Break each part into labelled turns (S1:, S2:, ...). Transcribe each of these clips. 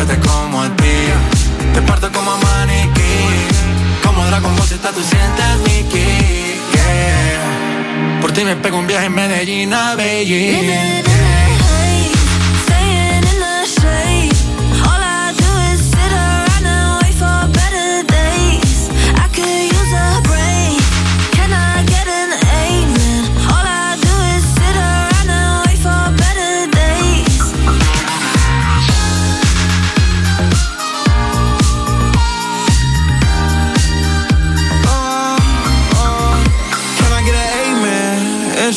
S1: Yo te como a ti, te parto como maniquí. Como Dragon Ball Z tú sientes mi ki, yeah. Por ti me pego un viaje en Medellín a Beijing.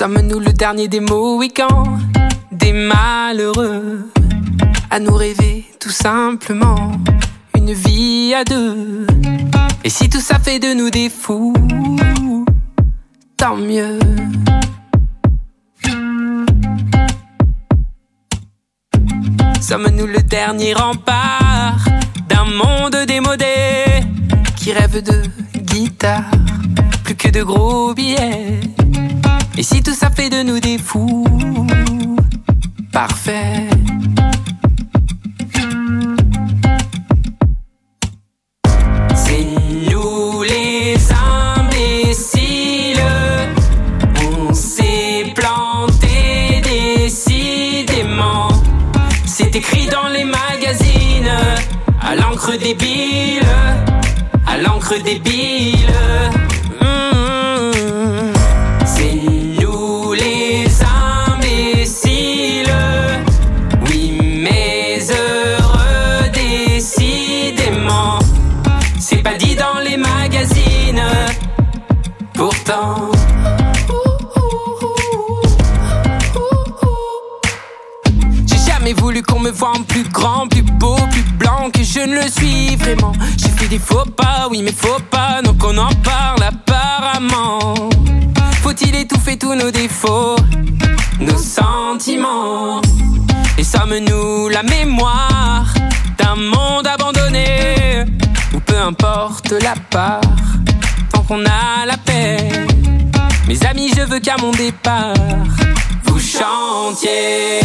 S2: Sommes-nous le dernier des Mohicans, des malheureux, à nous rêver tout simplement une vie à deux? Et si tout ça fait de nous des fous, tant mieux. Sommes-nous le dernier rempart d'un monde démodé qui rêve de guitare, plus que de gros billets? Et si tout ça fait de nous des fous, parfait. C'est nous les imbéciles, on s'est planté décidément. C'est écrit dans les magazines, à l'encre débile, à l'encre débile.
S3: Faux pas, donc on en parle apparemment. Faut-il étouffer tous nos défauts, nos sentiments? Et sommes-nous la mémoire d'un monde abandonné? Ou peu importe la part, tant qu'on a la paix. Mes amis, je veux qu'à mon départ, vous chantiez.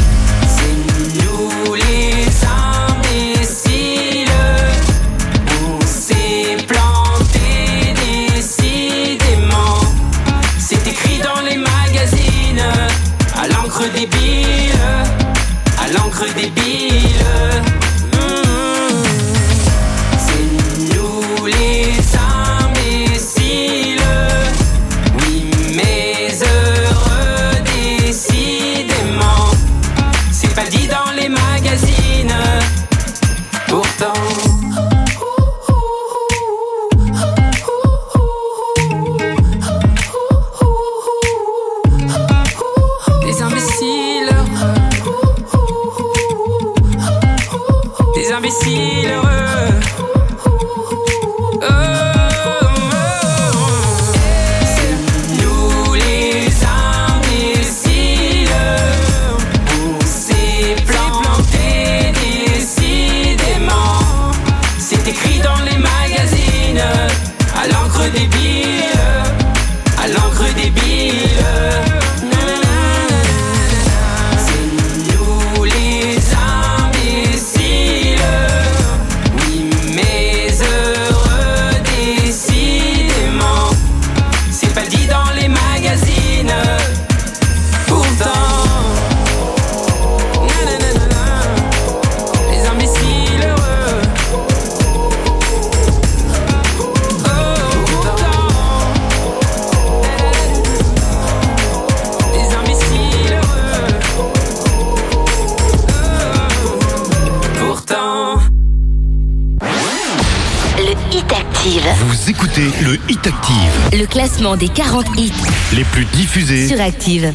S4: Classement des 40 hits
S5: les plus diffusés
S4: sur Active.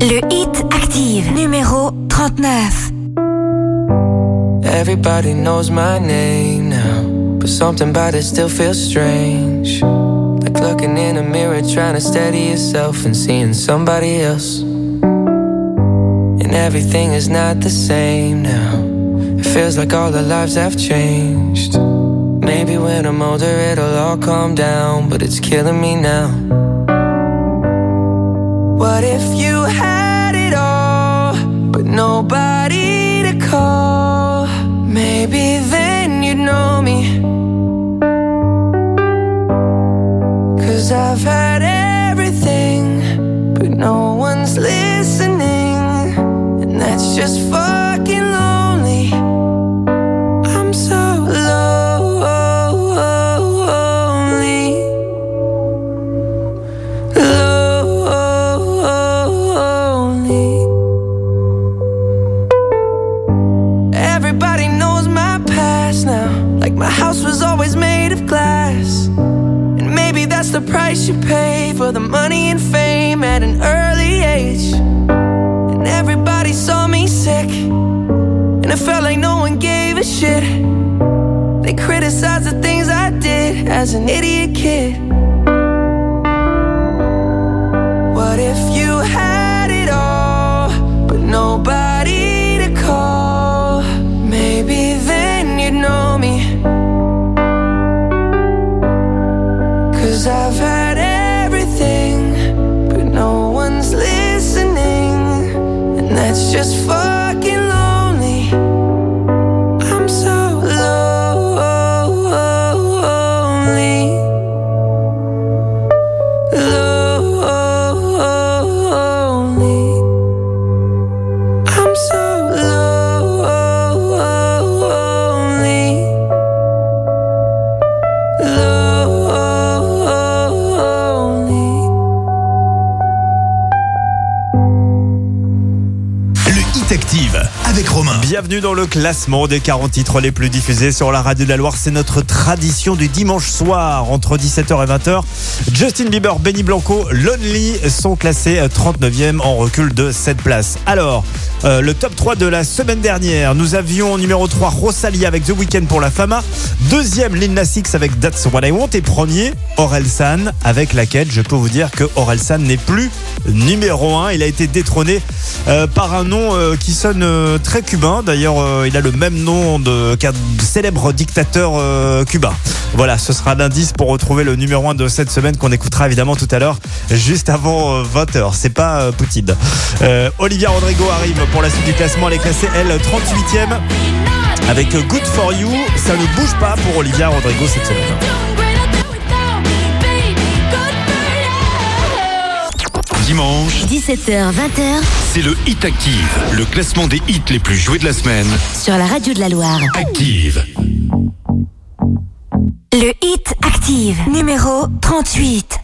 S4: Le Hit Active, numéro 39.
S6: Everybody knows my name now, but something about it still feels strange. Like looking in a mirror, trying to steady yourself and seeing somebody else. Everything is not the same now. It feels like all our lives have changed. Maybe when I'm older, it'll all calm down, but it's killing me now. What if you had it all, but nobody to call? Maybe then you'd know me. Cause I've had everything, for the money and fame at an early age. And everybody saw me sick. And it felt like no one gave a shit. They criticized the things I did as an idiot kid. Just
S5: le
S7: classement des 40 titres les plus diffusés sur la radio de la Loire. C'est notre tradition du dimanche soir entre 17h et 20h. Justin Bieber, Benny Blanco, Lonely sont classés 39e en recul de 7 places. Alors, euh, le top 3 de la semaine dernière, nous avions numéro 3 Rosalia avec The Weeknd pour la Fama. Deuxième, Lil Nas avec That's What I Want. Et premier, Orelsan avec laquelle je peux vous dire que Orelsan n'est plus numéro 1. Il a été détrôné euh, par un nom euh, qui sonne très cubain. D'ailleurs, il a le même nom qu'un célèbre dictateur cubain. Voilà, ce sera l'indice pour retrouver le numéro 1 de cette semaine qu'on écoutera évidemment tout à l'heure, juste avant 20h. C'est pas Poutine. Olivia Rodrigo arrive pour la suite du classement. Elle est classée, elle, 38e avec Good For You. Ça ne bouge pas pour Olivia Rodrigo cette semaine.
S5: Dimanche,
S4: 17h, 20h
S5: c'est le Hit Active, le classement des hits les plus joués de la semaine.
S4: sur la radio de la Loire.
S5: Active.
S4: Le hit active, numéro 38.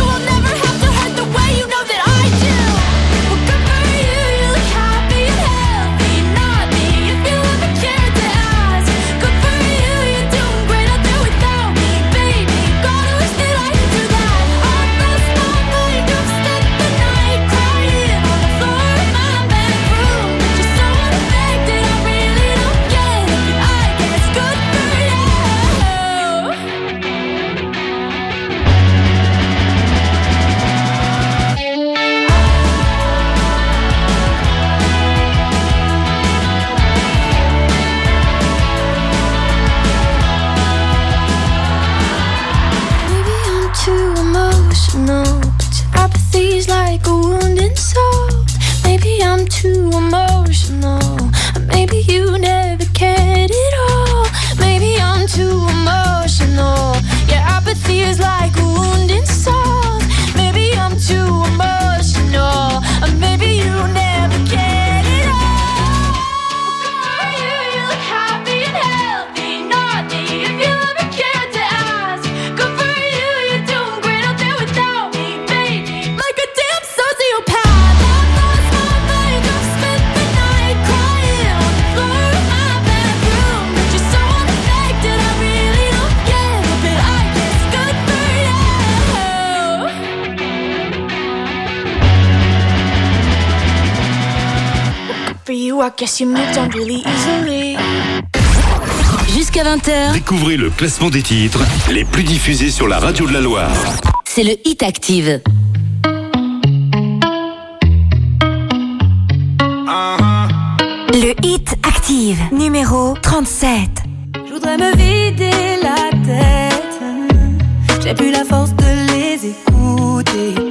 S8: to a guess you moved on really easily.
S4: Jusqu'à 20h,
S5: Découvrez le classement des titres les plus diffusés sur la radio de la Loire.
S4: c'est le hit active. Le hit active, numéro 37.
S9: Je voudrais me vider la tête. J'ai plus la force de les écouter.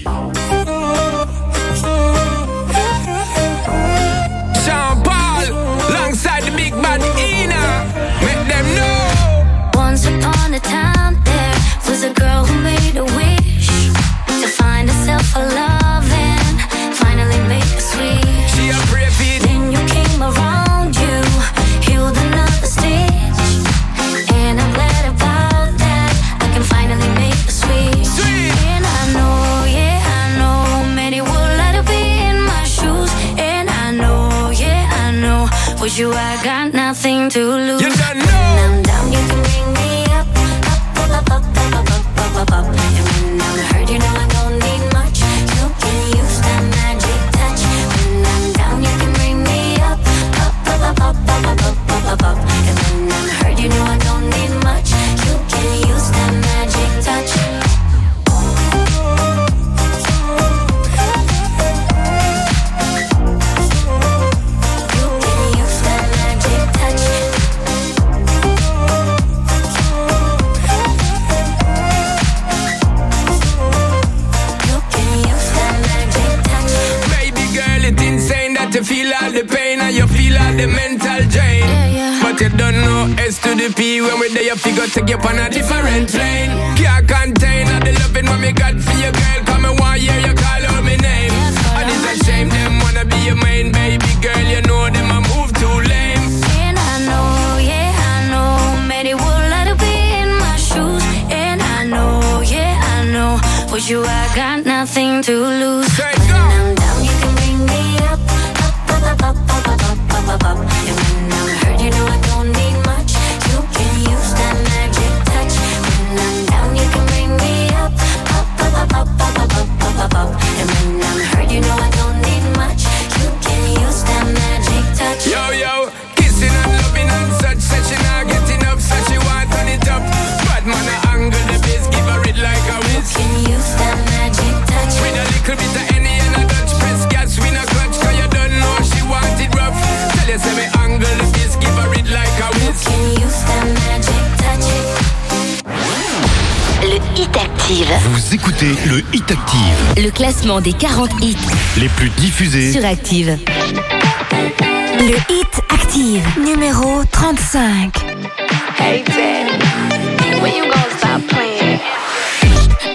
S10: classement des 40 hits
S11: les plus diffusés
S10: sur Active. Le hit Active, numéro 35.
S12: Hey Daddy, when you gonna stop playing?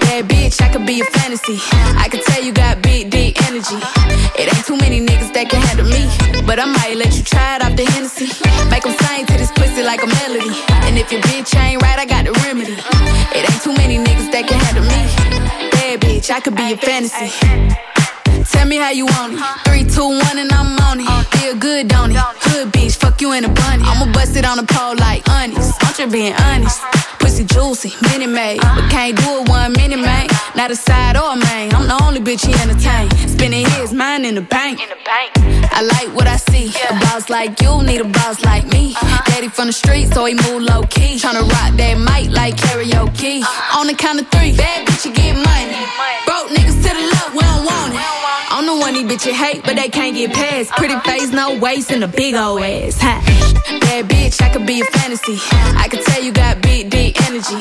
S12: Bad bitch, I could be a fantasy. I could tell you got big, deep energy. It ain't too many niggas that can handle me. But I might let you try it off the Hennessy. Make them sing to this pussy like a melody. And if your bitch ain't right, I got the remedy. It ain't too many niggas that can handle me. Bitch, I could be your fantasy. Tell me how you want it. Three, two, one, and I'm on it. Feel good, don't it? Hood bitch, fuck you in a bunny. I'ma bust it on the pole like honest. I'm just being honest. Pussy juicy, mini made. But can't do it one minute, man. Not a side or a main. I'm the only bitch he entertain. Spending his mind in the bank. I like what I see. A boss like you need a boss like me. Uh-huh. Daddy from the street, so he move low key. Tryna rock that mic like karaoke. Uh-huh. On the count of three, bad bitch, you get money. Broke niggas to the left, we don't want it. I'm the one these bitches hate, but they can't get past. Uh-huh. Pretty face, no waist, and a big old ass. Ha. Bad bitch, I could be a fantasy. I could tell you got big, deep energy.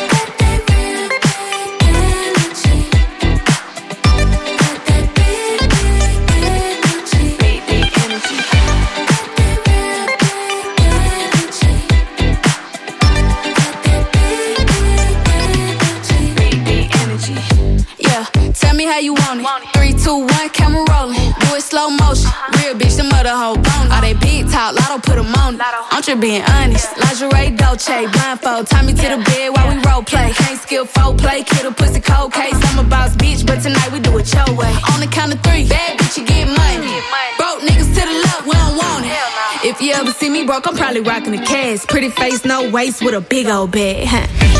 S12: Just being honest. Lingerie, Dolce, blindfold. Tie me to the bed while we role play. Can't skill folk play, kid a pussy cold case. I'm a boss bitch, but tonight we do it your way. On the count of three, bad bitch, you get money. Broke niggas to the left, we don't want it. If you ever see me broke, I'm probably rocking a cast. Pretty face, no waist, with a big old bag. Huh.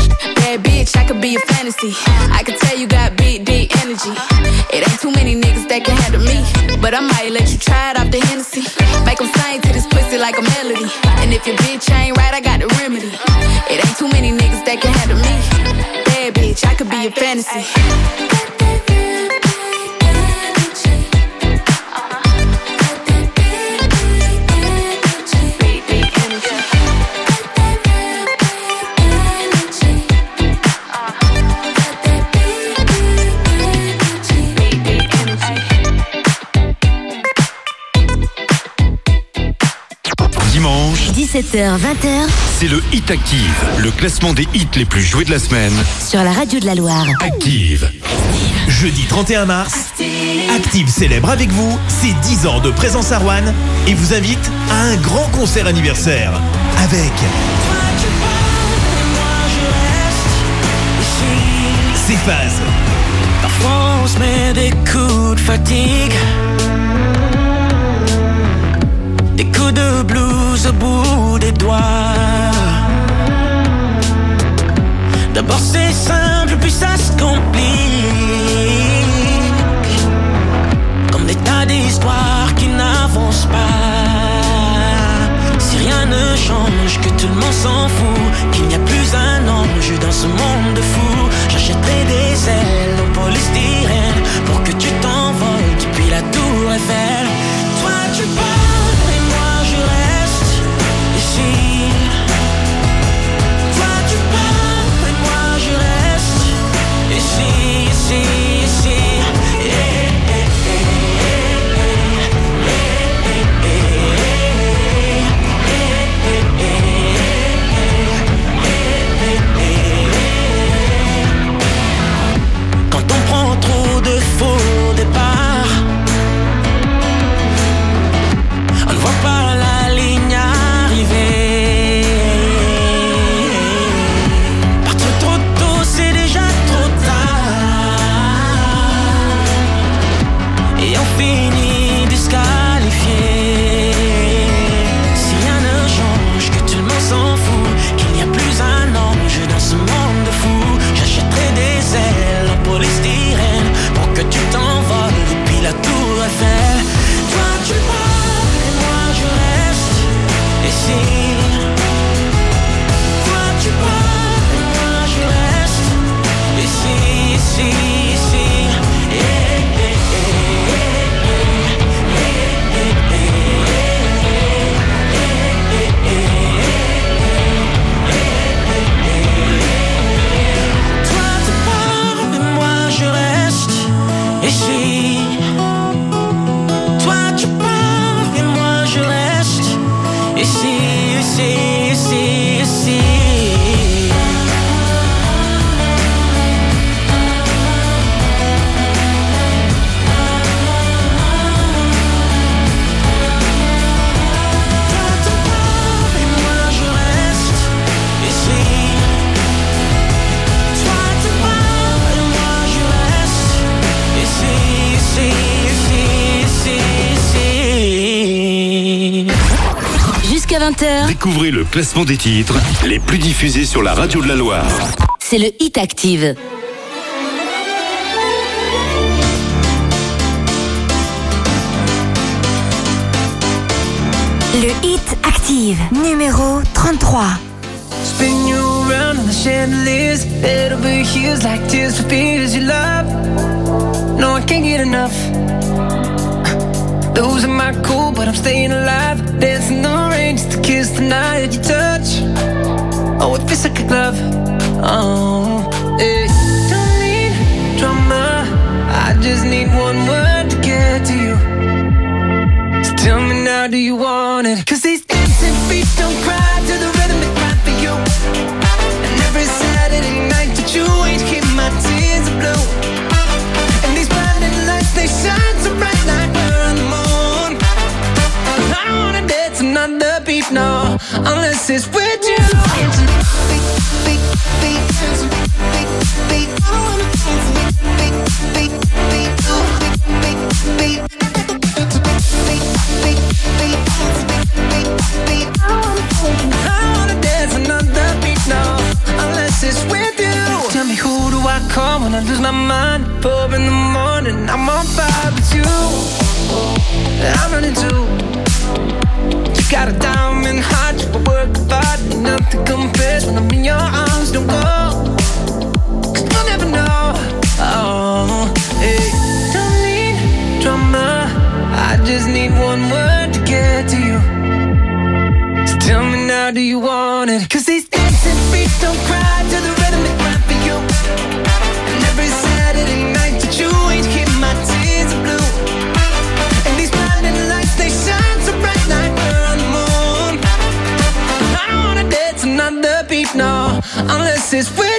S12: Bad bitch, I could be a fantasy. I could tell you got big, deep energy. It ain't too many niggas that can handle me. But I might let you try it off the Hennessy. Make them sing to this pussy like a melody. And if your bitch ain't right, I got the remedy. It ain't too many niggas that can handle me. Bad bitch, I could be your fantasy.
S4: 17h, 20h
S5: c'est le Hit Active, le classement des hits les plus joués de la semaine.
S4: sur la radio de la Loire.
S5: Active.
S13: Jeudi 31 mars, Active célèbre avec vous ses 10 ans de présence à Rouen et vous invite à un grand concert anniversaire avec ses phases,
S14: Parfois on se met des coups de fatigue. Des coups de blues au bout des doigts. D'abord c'est simple, puis ça se complique. Comme des tas d'histoires qui n'avancent pas. Si rien ne change, que tout le monde s'en fout, qu'il n'y a plus un ange dans ce monde de fous. J'achèterai des ailes au polystyrène pour que tu t'envoles depuis la tour Eiffel. Toi tu pars ici.
S10: 20h,
S5: Découvrez le classement des titres les plus diffusés sur la radio de la Loire.
S10: c'est le Hit Active. Le Hit Active, numéro 33.
S9: Spin you around on the chandeliers, head over heels like tears for fears you love. No, I can't get enough. Those are my cool, but I'm staying alive. Dancing in the rain just to kiss the night that you touch. Oh, it feels like a glove. Oh, hey. Don't need drama. I just need one word to get to you. So tell me now, do you want it? Cause these dancing feet don't cry unless it's with you. I wanna dance beat now, unless it's with you. Tell me who do I call when I lose my mind? Four in the morning, I'm on fire with you. I'm running too. Got a diamond heart, you work hard, ain't nothing compares when I'm in your arms. Don't go, cause you'll never know. Oh, hey, don't need drama. I just need one word to get to you. So tell me now, do you want it? Cause these dancing feet don't cry
S7: is.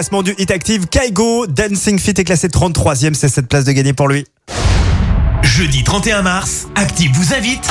S7: Classement du Hit Active. Kaigo, Dancing Fit est classé 33e, c'est cette place de gagner pour lui.
S13: Jeudi 31 mars, Active vous invite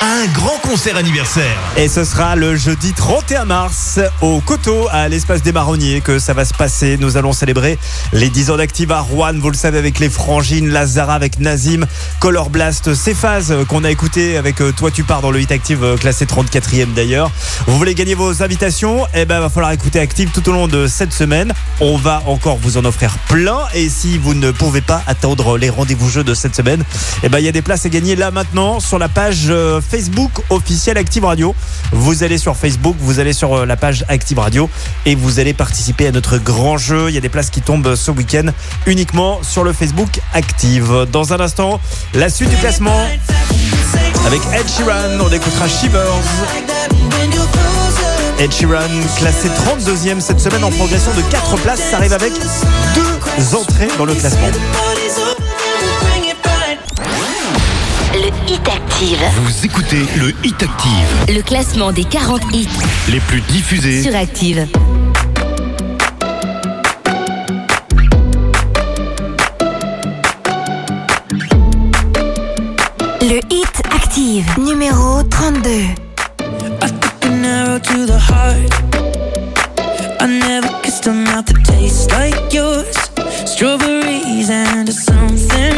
S13: un grand concert anniversaire.
S7: Et ce sera le jeudi 31 mars au Coteau, à l'espace des Marronniers, que ça va se passer. Nous allons célébrer les 10 ans d'Active à Rouen, vous le savez, avec les Frangines, Lazara, avec Nazim, Color Blast, phases qu'on a écoutées avec euh, Toi tu pars dans le Hit Active, euh, classé 34e d'ailleurs. Vous voulez gagner vos invitations? Eh ben, va falloir écouter Active tout au long de cette semaine. On va encore vous en offrir plein. Et si vous ne pouvez pas attendre les rendez-vous jeux de cette semaine, eh ben, il y a des places à gagner là maintenant sur la page euh, Facebook officielle Active Radio. Vous allez sur Facebook, vous allez sur euh, la page Active Radio et vous allez participer à notre grand jeu. Il y a des places qui tombent ce week-end uniquement sur le Facebook Active. Dans un instant, la suite du classement avec Ed Sheeran. On écoutera Shivers. Ed Sheeran, classé 32e cette semaine en progression de 4 places. Ça arrive avec deux entrées dans le classement.
S10: Active.
S5: Vous écoutez le Hit Active.
S10: Le classement des 40 hits
S5: les plus diffusés
S10: sur Active. Le Hit Active,
S4: numéro 32.
S9: I took an arrow to the heart. I never kissed a mouth that tastes like yours. Strawberries and something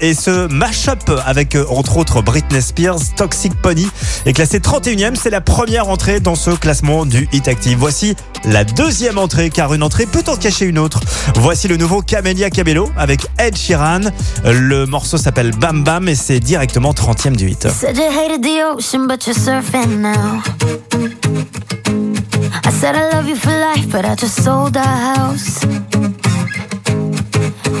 S7: Et ce mashup avec euh, entre autres Britney Spears, Toxic Pony est classé 31e. C'est la première entrée dans ce classement du Hit Active. Voici la deuxième entrée car une entrée peut en cacher une autre. Voici le nouveau Camélia Cabello avec Ed Sheeran. Le morceau s'appelle Bam Bam et c'est directement 30e du hit.
S11: I said I love you for life, but I just sold house.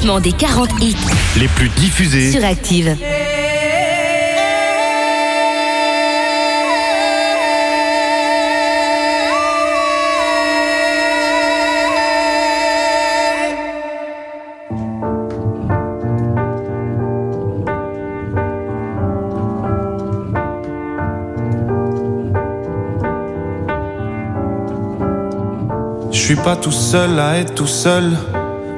S4: Classement des 40 hits
S5: les plus diffusés
S4: sur Active.
S15: Je suis pas tout seul à être tout seul.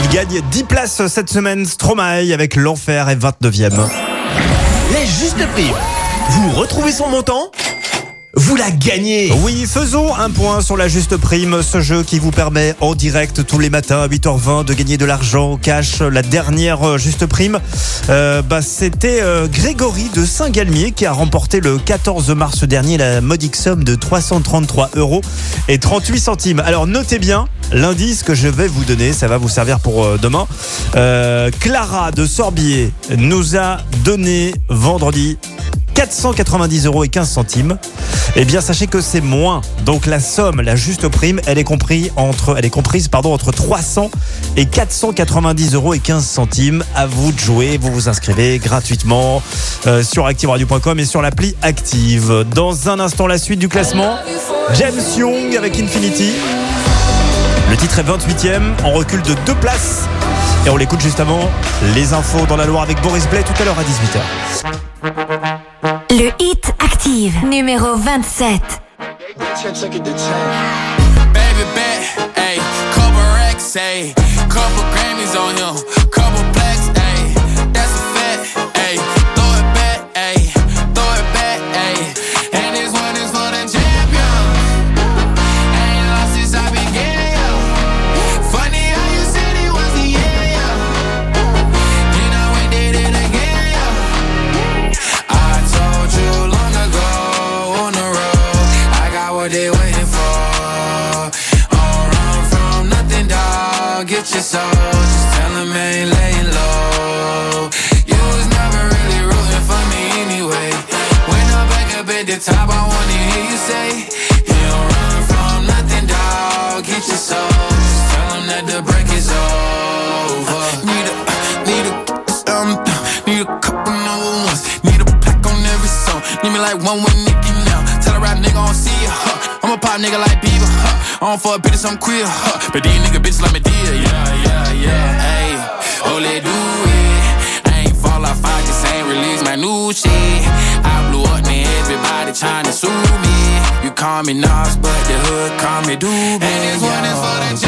S7: Il gagne 10 places cette semaine, Stromae avec l'enfer est 29e.
S13: Les justes prix. Vous retrouvez son montant? Vous la gagnez
S7: Oui, faisons un point sur la juste prime, ce jeu qui vous permet en direct tous les matins à 8h20 de gagner de l'argent cash. La dernière euh, juste prime, euh, bah, c'était euh, Grégory de Saint-Galmier qui a remporté le 14 mars dernier la modique somme de 333 euros et 38 centimes. Alors notez bien l'indice que je vais vous donner, ça va vous servir pour euh, demain. Euh, Clara de Sorbier nous a donné vendredi 490 euros et 15 centimes. Eh bien, sachez que c'est moins. Donc la somme, la juste prime, elle est comprise entre, elle est comprise pardon entre 300 et 490 euros et 15 centimes. À vous de jouer. Vous vous inscrivez gratuitement euh, sur activeradio.com et sur l'appli Active. Dans un instant, la suite du classement. James Young avec Infinity. Le titre est 28e. On recule de deux places. Et on l'écoute juste avant les infos dans la Loire avec Boris Blais tout à l'heure à 18h.
S10: Le hit active, numéro 27.
S16: Baby bet, ayy, couple racks, ayy, couple Grammys on him, couple soul, tell 'em that the break is over. Need a, need a, um, need a couple number ones. Need a pack on every song. Need me like one with Nicki now. Tell a rap nigga I don't see ya, huh? I'm a pop nigga like Bieber, huh? I don't fuck bitches, I'm queer, huh? But these nigga bitches like me dear, yeah, yeah, yeah. Hey, oh, let do it. I ain't fall off, I just ain't release my new shit. I blew up, man, everybody tryna sue me. Call me Nas, but the hood call me Doobie. And this one is for the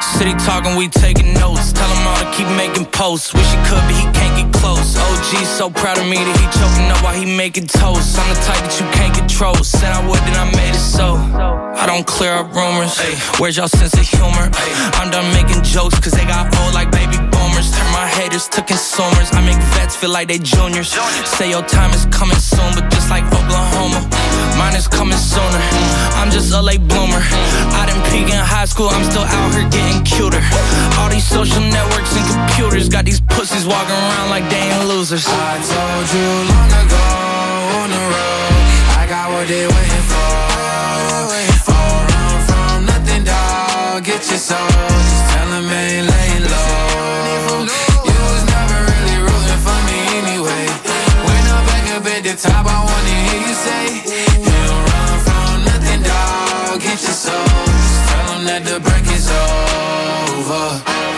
S14: City talking, we taking notes. Tell him all to keep making posts. Wish he could, but he can't get close. OG so proud of me that he choking up while he making toast. I'm the type that you can't control. Said I would, then I made it so. I don't clear up rumors. Where's y'all sense of humor? I'm done making jokes, cause they got old like baby boomers. Turn my haters to consumers. I make vets feel like they juniors. Say your time is coming soon, but just like Oklahoma, mine is coming sooner. I'm just a late bloomer. I didn't peak in high school, I'm still out here getting cuter. All these social networks and computers got these pussies walking around like they ain't losers.
S9: I told you long ago on the road, I got what they waiting for. All run from nothing, dog. Get your soul, just tell 'em ain't laying low. You was never really rooting for me anyway. When I'm back up at the top, I wanna hear you say, You don't run from nothing, dog. Get your soul, that the break is over.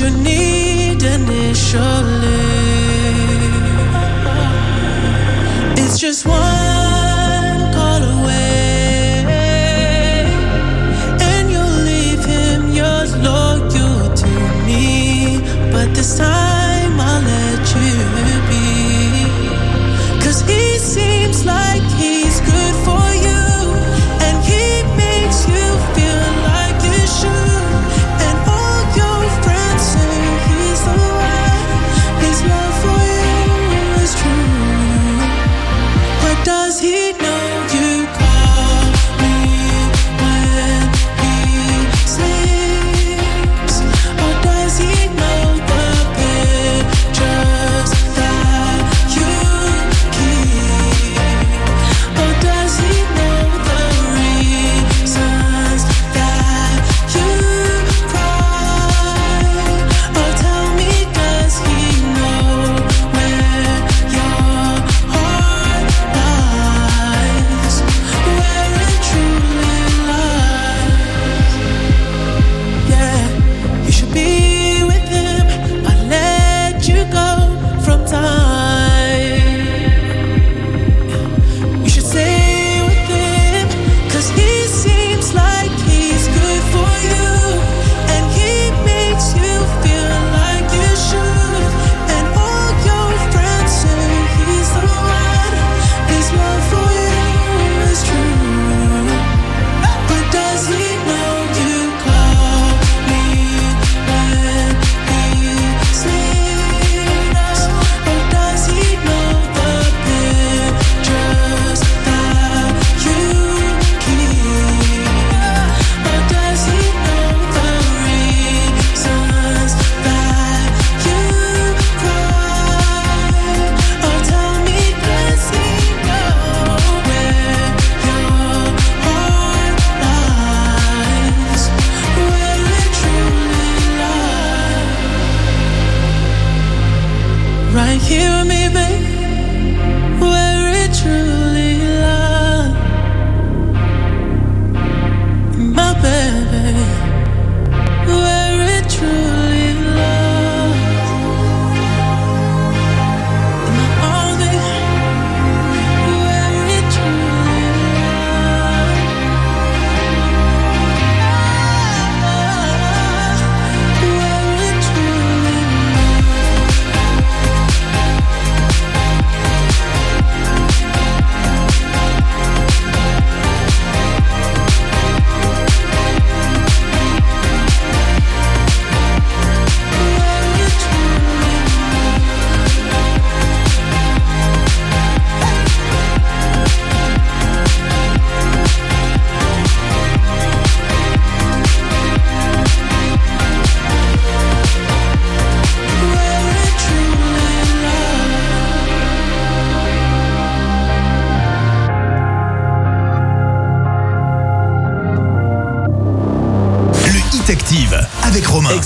S9: You need initially. It's just one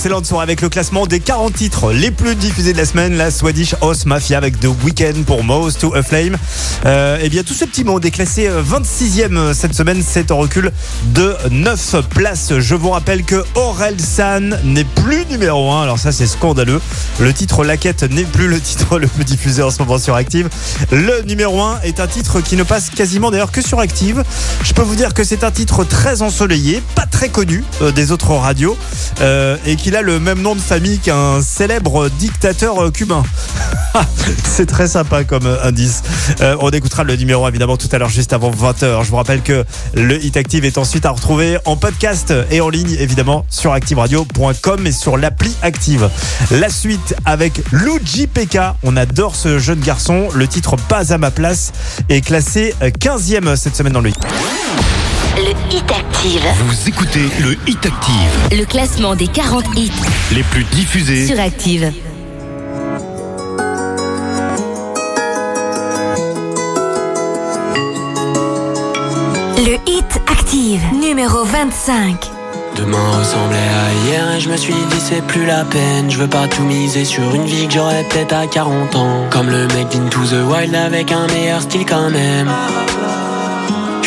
S7: Excellente avec le classement des 40 titres les plus diffusés de la semaine. La Swedish House Mafia avec The Weeknd pour Most to a Flame. Euh, et bien, tout ce petit monde est classé euh, 26e cette semaine. C'est en recul de 9 places. Je vous rappelle que Aurel San n'est plus numéro 1. Alors, ça, c'est scandaleux. Le titre La Quête n'est plus le titre le plus diffusé en ce moment sur Active. Le numéro 1 est un titre qui ne passe quasiment d'ailleurs que sur Active. Je peux vous dire que c'est un titre très ensoleillé, pas très connu euh, des autres radios, euh, et qu'il a le même nom de famille qu'un célèbre dictateur euh, cubain. c'est très sympa comme euh, indice. Euh, on écoutera le numéro évidemment tout à l'heure juste avant 20h. Je vous rappelle que le Hit Active est ensuite à retrouver en podcast et en ligne évidemment sur activeradio.com et sur l'appli Active. La suite avec Luigi PK. On adore ce jeune garçon. Le titre Pas à ma place est classé 15e cette semaine dans le Hit.
S4: Hit Active.
S5: Vous écoutez le Hit Active,
S4: Le classement des 40 hits
S5: les plus diffusés.
S4: sur Active. Le Hit Active, numéro 25.
S17: Demain ressemblait à hier et je me suis dit c'est plus la peine Je veux pas tout miser sur une vie que j'aurais peut-être à 40 ans Comme le mec d'Into the Wild avec un meilleur style quand même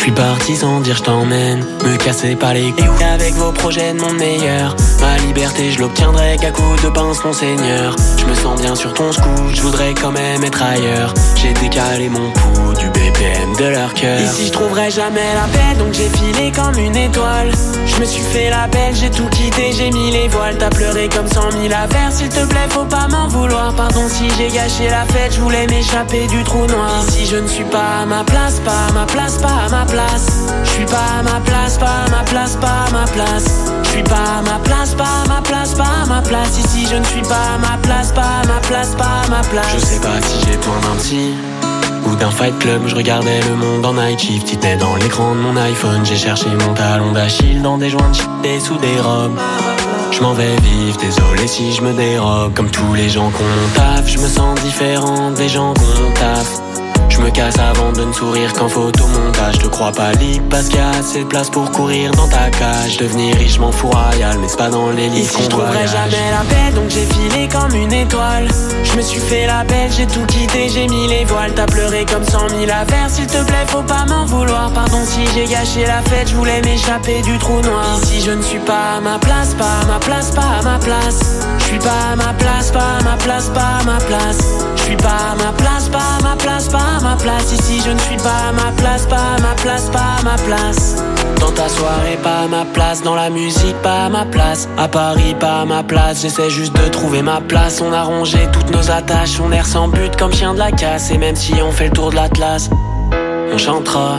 S17: Je suis parti sans dire je t'emmène Me casser pas les couilles. Avec vos projets de mon meilleur Ma liberté je l'obtiendrai qu'à coup de pince mon seigneur sens bien sur ton scoot, je voudrais quand même être ailleurs. J'ai décalé mon pouls du BPM de leur cœur. Ici je trouverai jamais la paix donc j'ai filé comme une étoile. Je me suis fait la belle, j'ai tout quitté, j'ai mis les voiles. T'as pleuré comme cent mille affaires, s'il te plaît faut pas m'en vouloir. Pardon si j'ai gâché la fête, je voulais m'échapper du trou noir. Ici je ne suis pas à ma place, pas à ma place, pas à ma place. Je suis pas à ma place, pas à ma place, pas à ma place suis pas à ma place, pas à ma place, pas à ma place Ici je ne suis pas à ma place, pas à ma place, pas à ma place Je sais pas si j'ai besoin d'un psy ou d'un fight club, je regardais le monde en night shift. Dans l'écran de mon iPhone, j'ai cherché mon talon d'Achille dans des joints de shit sous des robes. Je m'en vais vivre, désolé si je me dérobe. Comme tous les gens qu'on taf, je me sens différent des gens qu'on taf. Je me casse avant de ne sourire qu'en photomontage. Je te crois pas libre parce qu'il y a assez de place pour courir dans ta cage. Devenir riche, m'en fous royal, mais c'est pas dans les livres qu'on
S18: je trouverai
S17: voyage.
S18: jamais
S17: la paix, donc j'ai filé comme une étoile. Je me suis fait la belle, j'ai tout quitté, j'ai mis les voiles. T'as pleuré comme cent mille affaires, s'il te plaît, faut pas m'en vouloir. Pardon si j'ai gâché la fête, je voulais m'échapper du trou noir. Ici, je ne suis pas à ma place, pas à ma place, pas à ma place. Suis pas à ma place, pas à ma place, pas à ma place. Je suis pas à ma place, pas à ma place, pas à ma place. Ici, je ne suis pas à ma place, pas à ma place, pas à ma place. Dans ta soirée, pas à ma place. Dans la musique, pas à ma place. À Paris, pas à ma place. J'essaie juste de trouver ma place. On a rangé toutes nos attaches. On erre sans but comme chien de la casse. Et même si on fait le tour de l'Atlas, on chantera.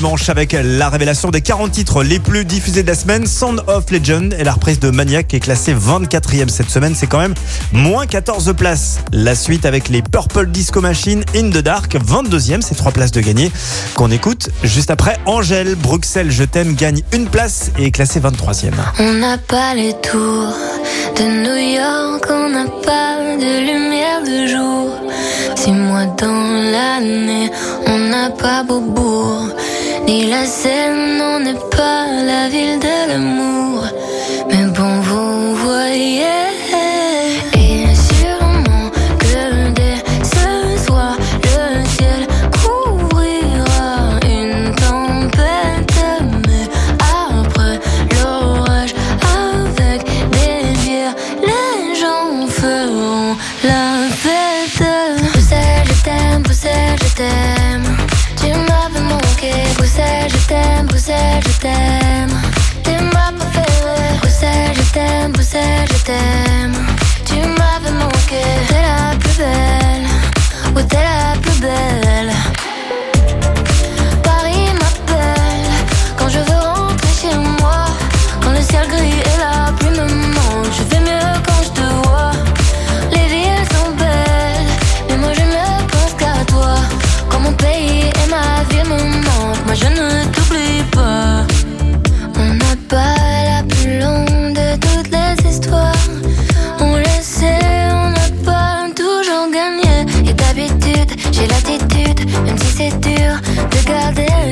S7: Dimanche avec la révélation des 40 titres les plus diffusés de la semaine. Sound of Legend et la reprise de Maniac est classée 24e cette semaine. C'est quand même moins 14 places. La suite avec les Purple Disco Machine In the Dark, 22e, c'est 3 places de gagné. Qu'on écoute juste après. Angèle, Bruxelles, Je t'aime, gagne une place et est classée 23e.
S11: On n'a pas les tours de New York, on n'a pas de lumière de jour. Six mois dans l'année, on n'a pas Beaubourg, ni la Seine, on n'est pas la ville de l'amour. Mais bon, vous voyez. Bruxelles,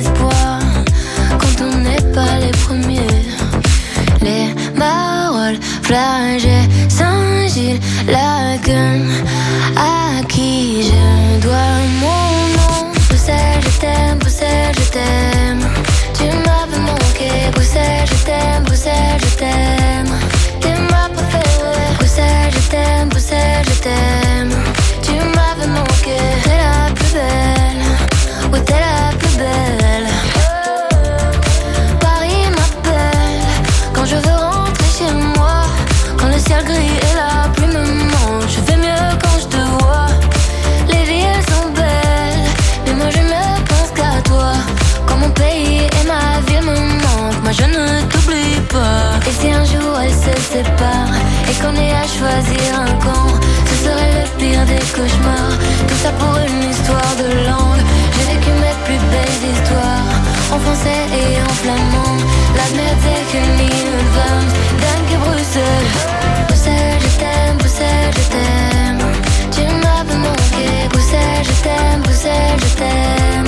S11: Quand on n'est pas les premiers, les paroles, flagey, Saint-Gilles, la gueule, à qui je dois mon nom. Bruxelles, je t'aime, Bruxelles, je t'aime. Tu m'avais manqué, Bruxelles, je t'aime, Bruxelles, je t'aime. T'es ma préférée, Bruxelles, je t'aime, Bruxelles, je t'aime. Tu m'avais manqué, t'es la plus belle, ciel gris et la pluie me manquent, je vais mieux quand je te vois. Les villes sont belles, mais moi je ne pense qu'à toi. Quand mon pays et ma vie me manquent, moi je ne t'oublie pas. Et si un jour elle se sépare et qu'on ait à choisir un camp, ce serait le pire des cauchemars. Tout ça pour une histoire de langue. J'ai vécu mes plus belles histoires en français et en flamand. La merde c'est qu'une île femme, dingue que Bruxelles. Bruxelles, je t'aime, Bruxelles, je t'aime. Tu m'avais manqué, Bruxelles, je t'aime, Bruxelles, je t'aime.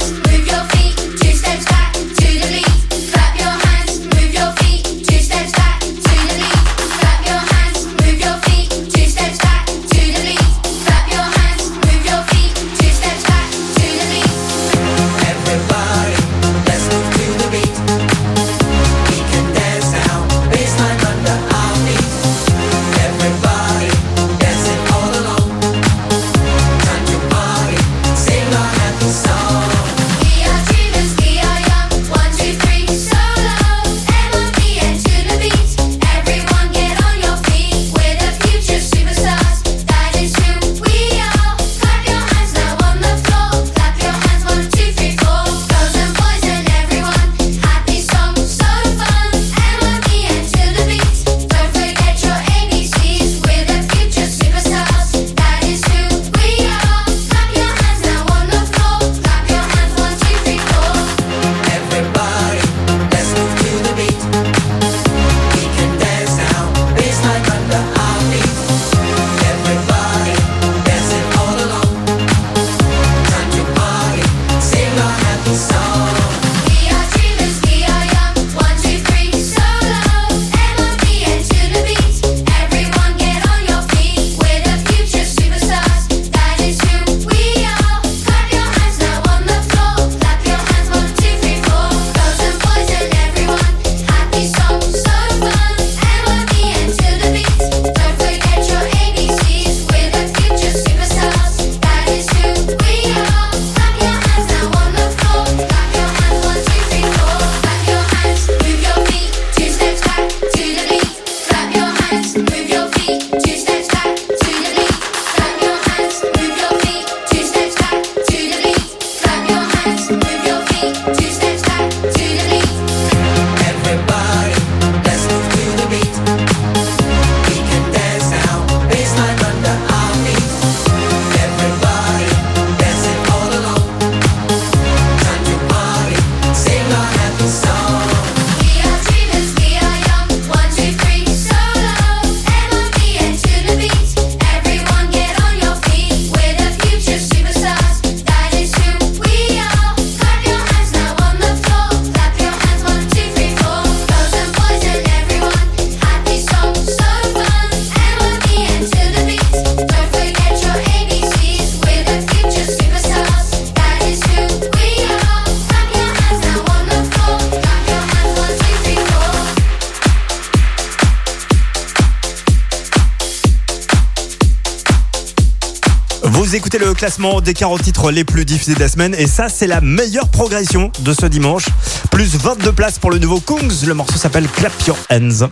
S7: Classement des 40 titres les plus diffusés de la semaine et ça c'est la meilleure progression de ce dimanche. Plus 22 places pour le nouveau Kungs, le morceau s'appelle Clap Your Hands.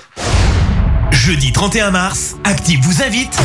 S13: Jeudi 31 mars, Active vous invite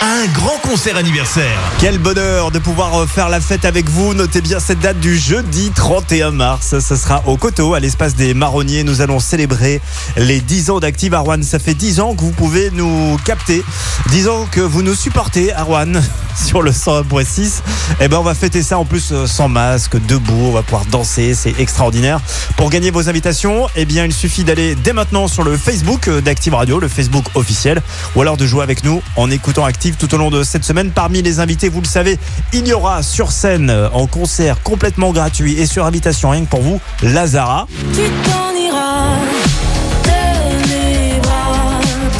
S13: à un grand concert anniversaire.
S7: Quel bonheur de pouvoir faire la fête avec vous. Notez bien cette date du jeudi 31 mars. Ce sera au Coteau, à l'espace des Marronniers. Nous allons célébrer les 10 ans d'Active Arwan. Ça fait 10 ans que vous pouvez nous capter. 10 ans que vous nous supportez, Arwan, sur le 101.6. Eh ben, on va fêter ça en plus euh, sans masque, debout. On va pouvoir danser. C'est extraordinaire. Pour gagner vos invitations, eh bien, il suffit d'aller dès maintenant sur le Facebook euh, d'Active Radio, le Facebook officiel, ou alors de jouer avec nous en écoutant Active tout au long de cette semaine. Parmi les invités, vous le savez, il y aura sur scène euh, en concert complètement gratuit et sur invitation rien que pour vous, Lazara.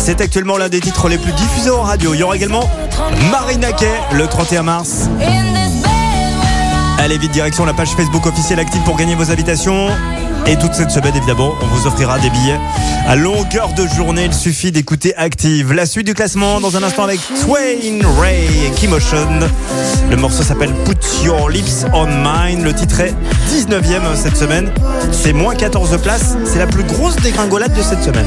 S7: C'est actuellement l'un des titres les plus diffusés en radio. Il y aura également Marina le 31 mars. Allez vite direction la page Facebook officielle active pour gagner vos invitations. Et toute cette semaine, évidemment, on vous offrira des billets à longueur de journée. Il suffit d'écouter Active. La suite du classement dans un instant avec Twain Ray et Kimotion. Le morceau s'appelle Put Your Lips on Mine. Le titre est 19e cette semaine. C'est moins 14 places. C'est la plus grosse dégringolade de cette semaine.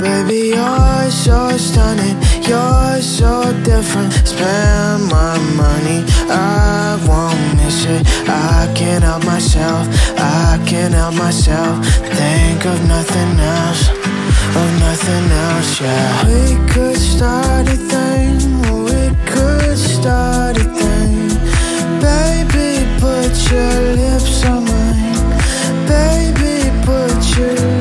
S19: Baby, you're so stunning, you're so different. Spend my money, I won't miss it. I can't help myself, I can't help myself. Think of nothing else, of nothing else, yeah. We could start a thing, we could start a thing. Baby, put your lips on mine. Baby, put your.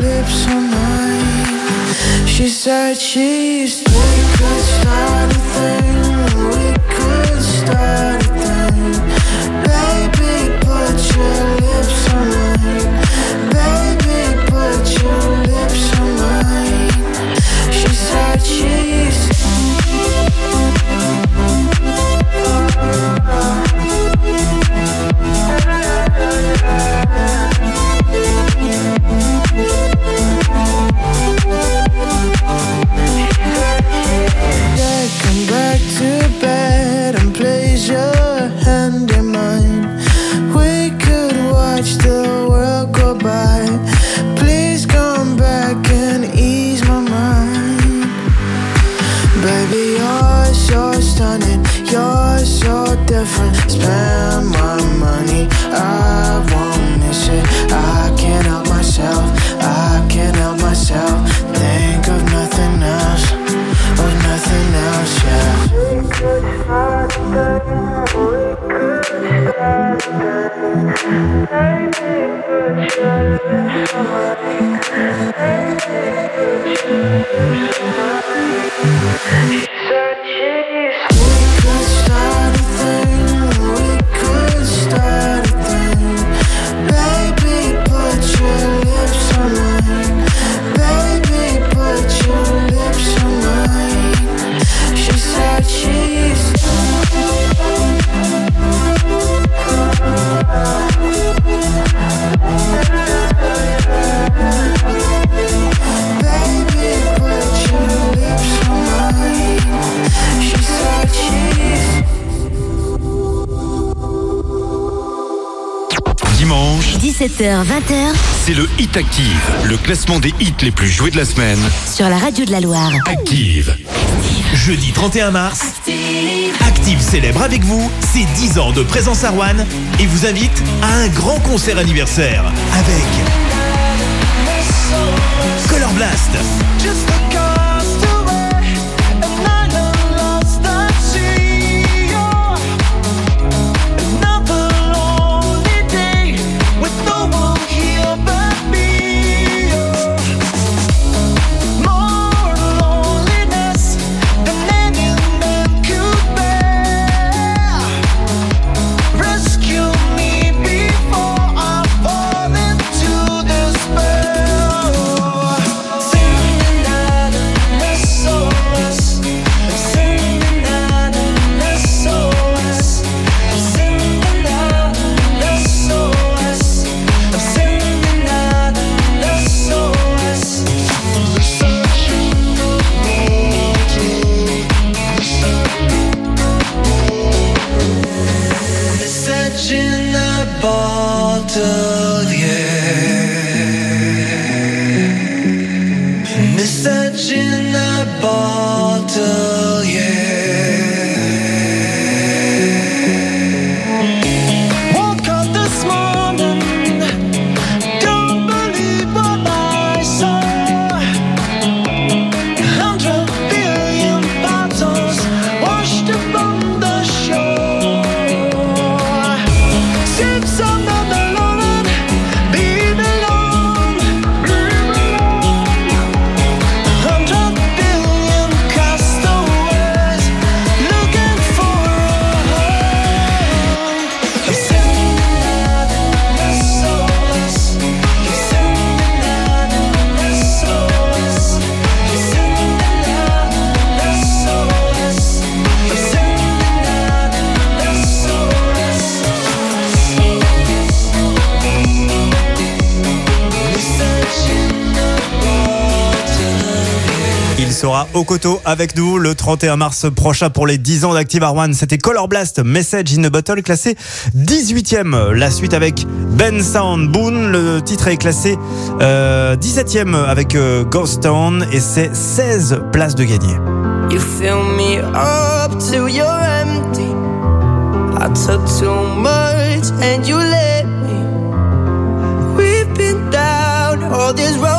S19: She said she's We could start a thing We could start a thing. Baby, put your your hand in mine. We could watch the world go by. Please come back and ease my mind. Baby, you're so stunning, you're so different. Spend my money, I won't miss it. I can't help myself, I can't help myself. Baby,
S4: 17h, 20h
S5: c'est le Hit Active, le classement des hits les plus joués de la semaine.
S4: sur la radio de la Loire.
S5: Active.
S13: Jeudi 31 mars, Active célèbre avec vous ses 10 ans de présence à Rouen et vous invite à un grand concert anniversaire avec Color Blast,
S7: avec nous le 31 mars prochain pour les 10 ans d'Active Arwan. C'était Color Blast Message in a Bottle classé 18e. La suite avec Ben Sound Boone. Le titre est classé euh, 17e avec euh, Ghost Town et c'est 16 places de gagné.
S9: You fill me up till you're empty. I too much and you let me. We've been down all these roads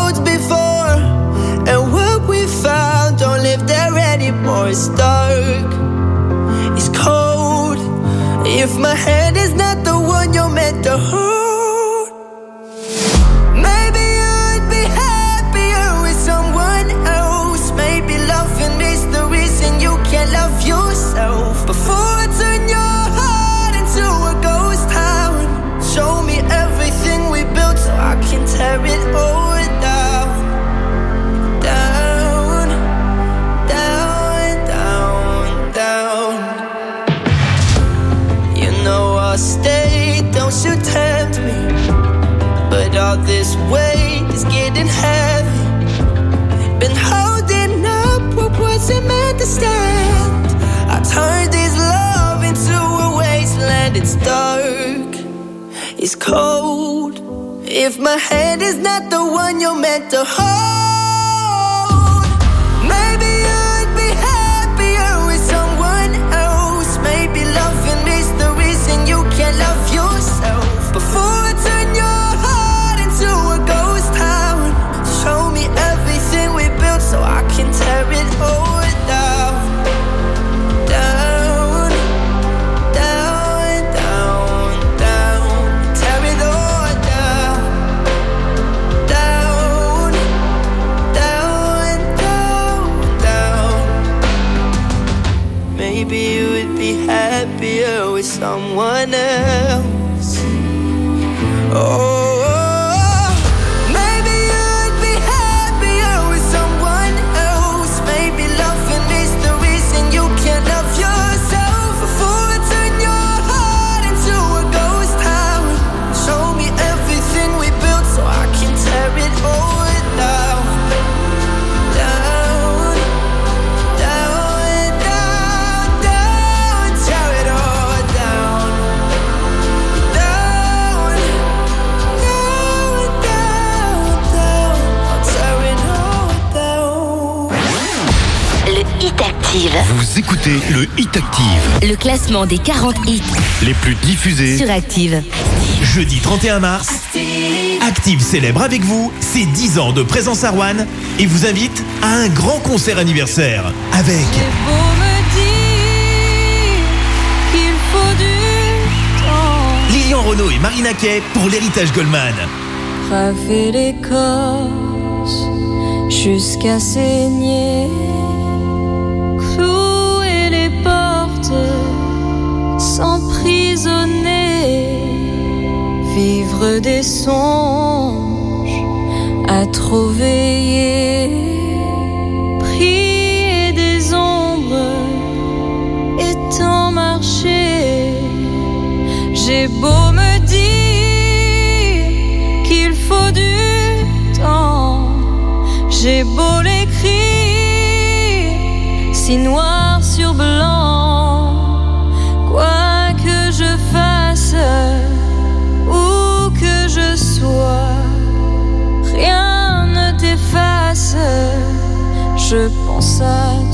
S9: It's dark, it's cold. If my hand is not the one you're meant to hold, If my hand is not the one you're meant to hold,
S5: Vous écoutez le Hit Active.
S4: Le classement des 40 hits
S5: Les plus diffusés.
S4: sur Active.
S13: Jeudi 31 mars, Active célèbre avec vous ses 10 ans de présence à Rouen et vous invite à un grand concert anniversaire avec
S18: Beau me dire qu'il faut du temps.
S13: Lilian Renault et Marina Kay pour l'héritage Goldman.
S18: Jusqu'à saigner. S'emprisonner. Vivre des songes à trop veiller. Prier des ombres et tant marcher. J'ai beau me dire qu'il faut du temps, j'ai beau l'écrire si noir je pense à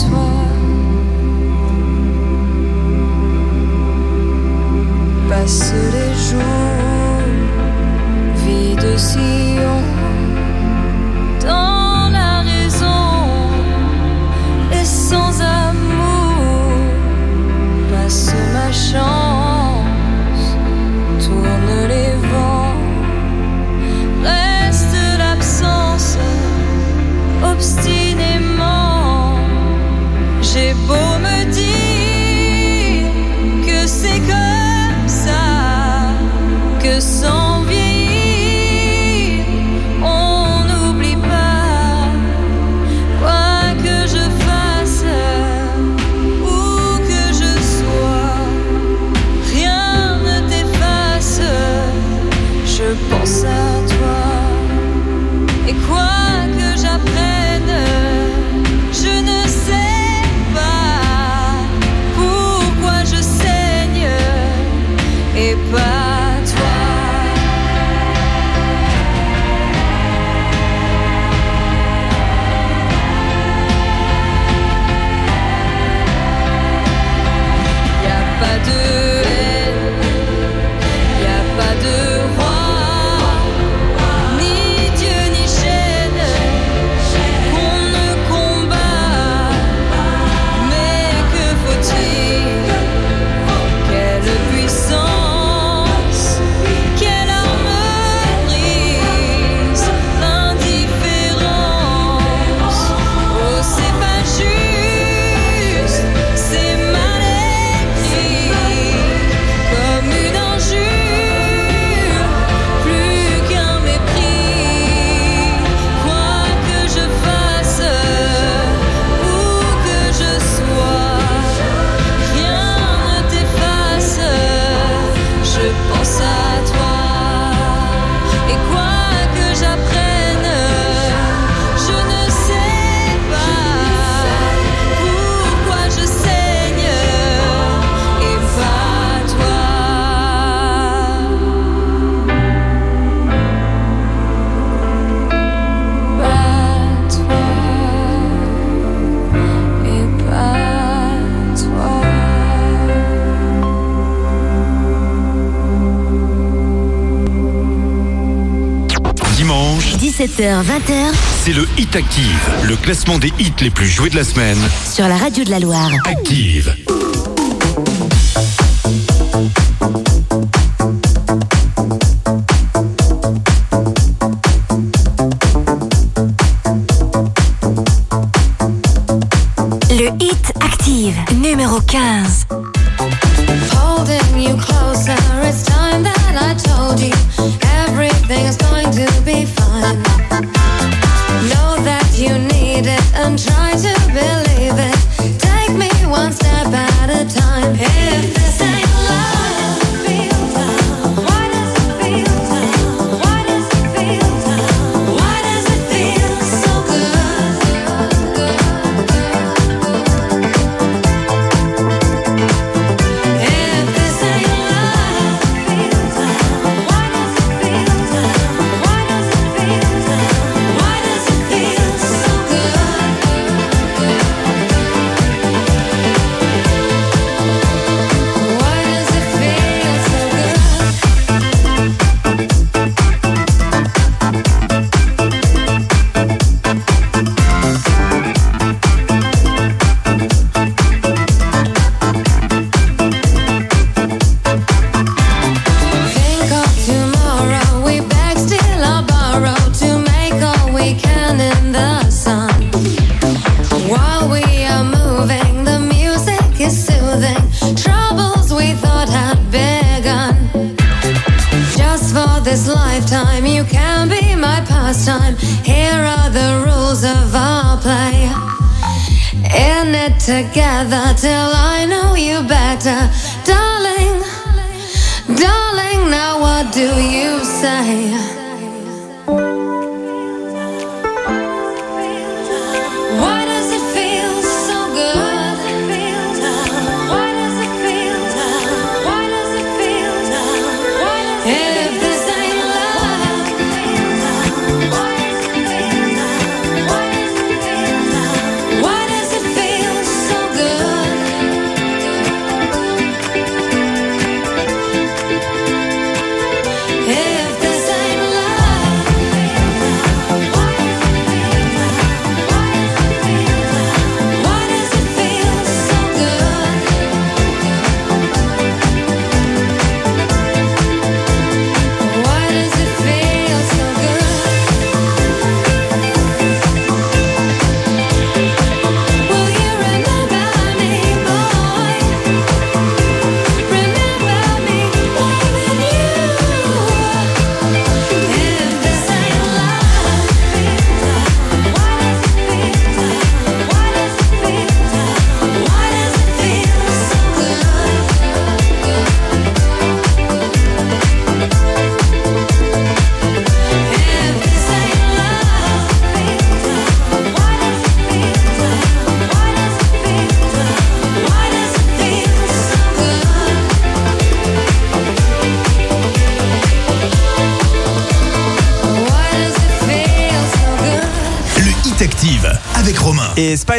S18: 17h-20h, c'est
S20: le Hit Active, le classement des hits les plus joués de la semaine.
S4: Sur la radio de la Loire.
S20: Active.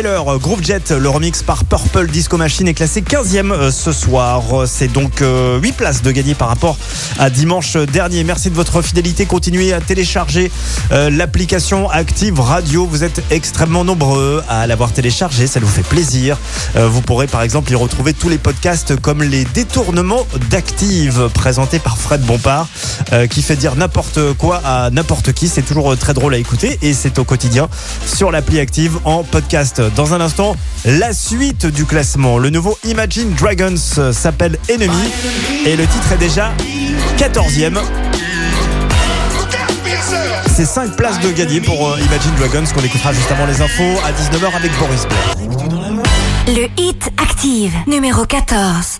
S7: Euh, Groove Jet, le remix par Purple Disco Machine est classé 15e euh, ce soir. C'est donc 8 places de gagner par rapport à dimanche dernier. Merci de votre fidélité. Continuez à télécharger euh, l'application Active Radio. Vous êtes extrêmement nombreux à l'avoir téléchargée. Ça nous fait plaisir. Euh, vous pourrez par exemple y retrouver tous les podcasts comme les détournements d'Active présentés par Fred Bompard euh, qui fait dire n'importe quoi à n'importe qui. C'est toujours euh, très drôle à écouter et c'est au quotidien sur l'appli Active en podcast. Dans un instant, la suite du classement. Le nouveau Imagine Dragons euh, s'appelle Enemy et le titre est déjà 14e. C'est 5 places de gagné pour euh, Imagine Dragons qu'on écoutera juste avant les infos à 19h avec Boris Blair.
S10: Le hit active, numéro 14.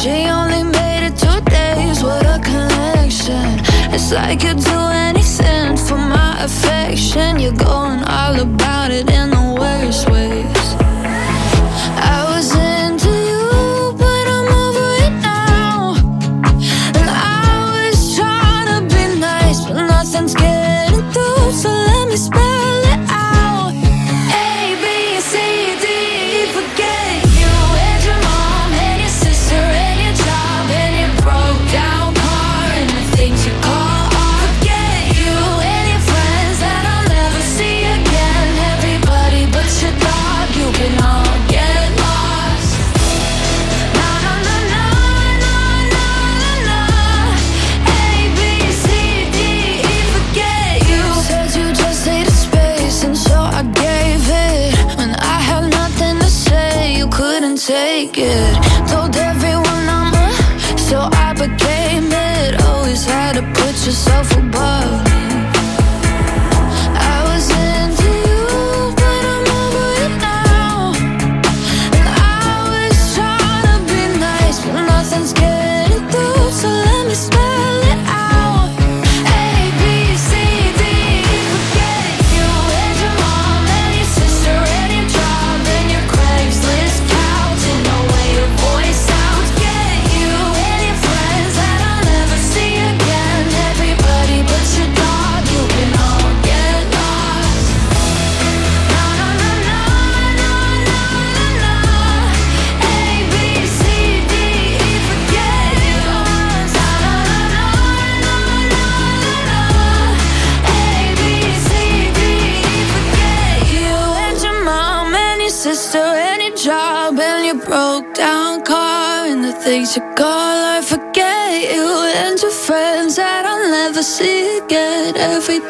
S11: She only made it two days. What a connection. It's like you'd do anything for my affection. You're going all about it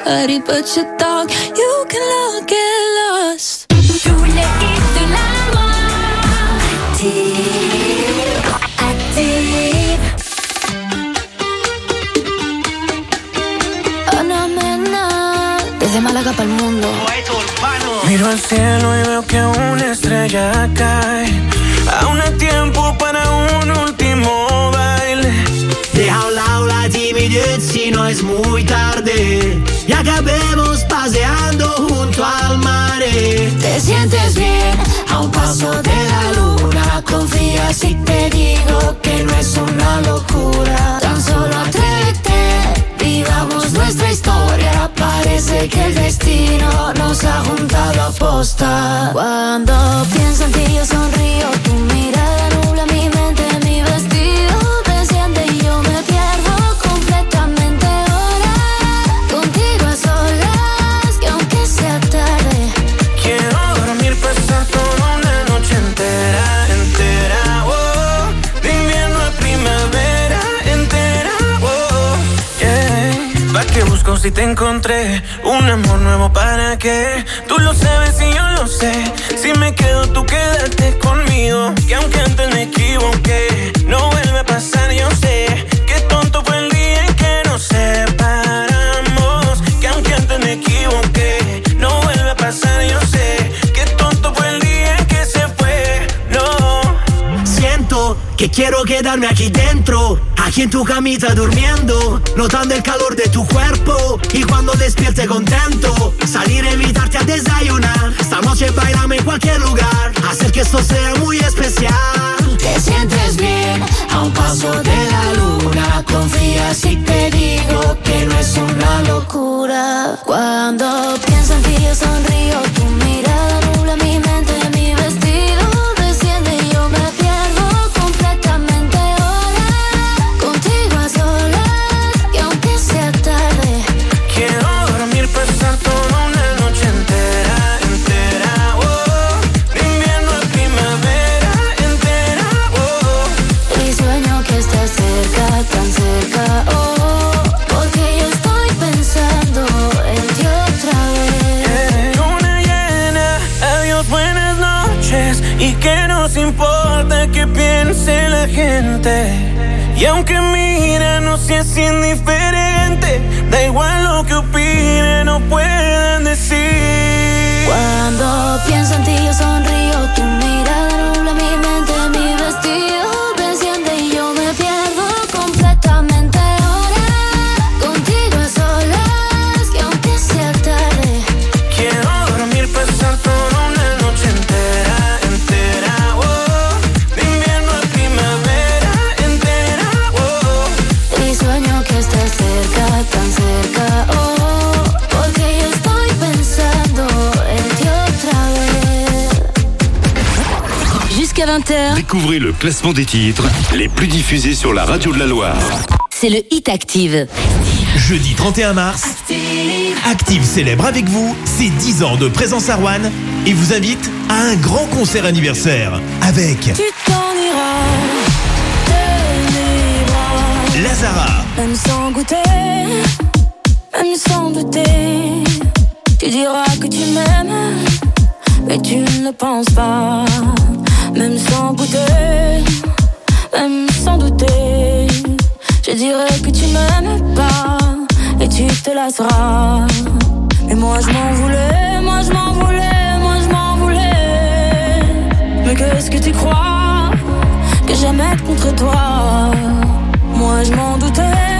S11: Everybody but your dog,
S9: es
S11: una locura. Tan solo atrévete, vivamos nuestra historia. Parece que el destino nos ha juntado a posta. Cuando pienso en ti, yo sonrío. Tu mirada nubla mi mente,
S14: ¿Pa' qué busco si te encontré? Un amor nuevo para qué? Tú lo sabes y yo lo sé. Si me quedo, tú quédate conmigo. Que aunque antes me equivoqué, no vuelve a pasar, yo sé. Qué tonto fue el día en que nos separamos. Que aunque antes me equivoqué, no vuelve a pasar, yo sé. Qué tonto fue el día en que se fue, no.
S9: Siento que quiero quedarme aquí dentro, aquí en tu camita durmiendo, notando el calor de tu cuerpo y cuando despierte contento, salir a invitarte a desayunar. Esta noche bailame en cualquier lugar, hacer que esto sea muy especial.
S11: Te sientes bien a un paso de la luna. Confía si te digo que no es una locura. Cuando pienso en ti, yo sonrío. Tu mirada nubla mi mente, mi
S14: gente. Y aunque mira, no seas indiferente. Da igual lo que opinen o puedan decir.
S11: Cuando pienso en ti yo sonrío,
S5: Découvrez le classement des titres les plus diffusés sur la radio de la Loire.
S4: c'est le Hit Active.
S13: Jeudi 31 mars, Active célèbre avec vous ses 10 ans de présence à Rouen et vous invite à un grand concert anniversaire avec
S11: Tu t'en iras de
S13: Lazara,
S11: même sans goûter, même sans douter. Tu diras que tu m'aimes, mais tu ne penses pas.
S3: Même sans goûter, même sans douter. Je dirais que tu m'aimes pas et tu te lasseras. Mais moi je m'en voulais, moi je m'en voulais, moi je m'en voulais. Mais qu'est-ce que tu crois que j'aime être contre toi? Moi je m'en doutais,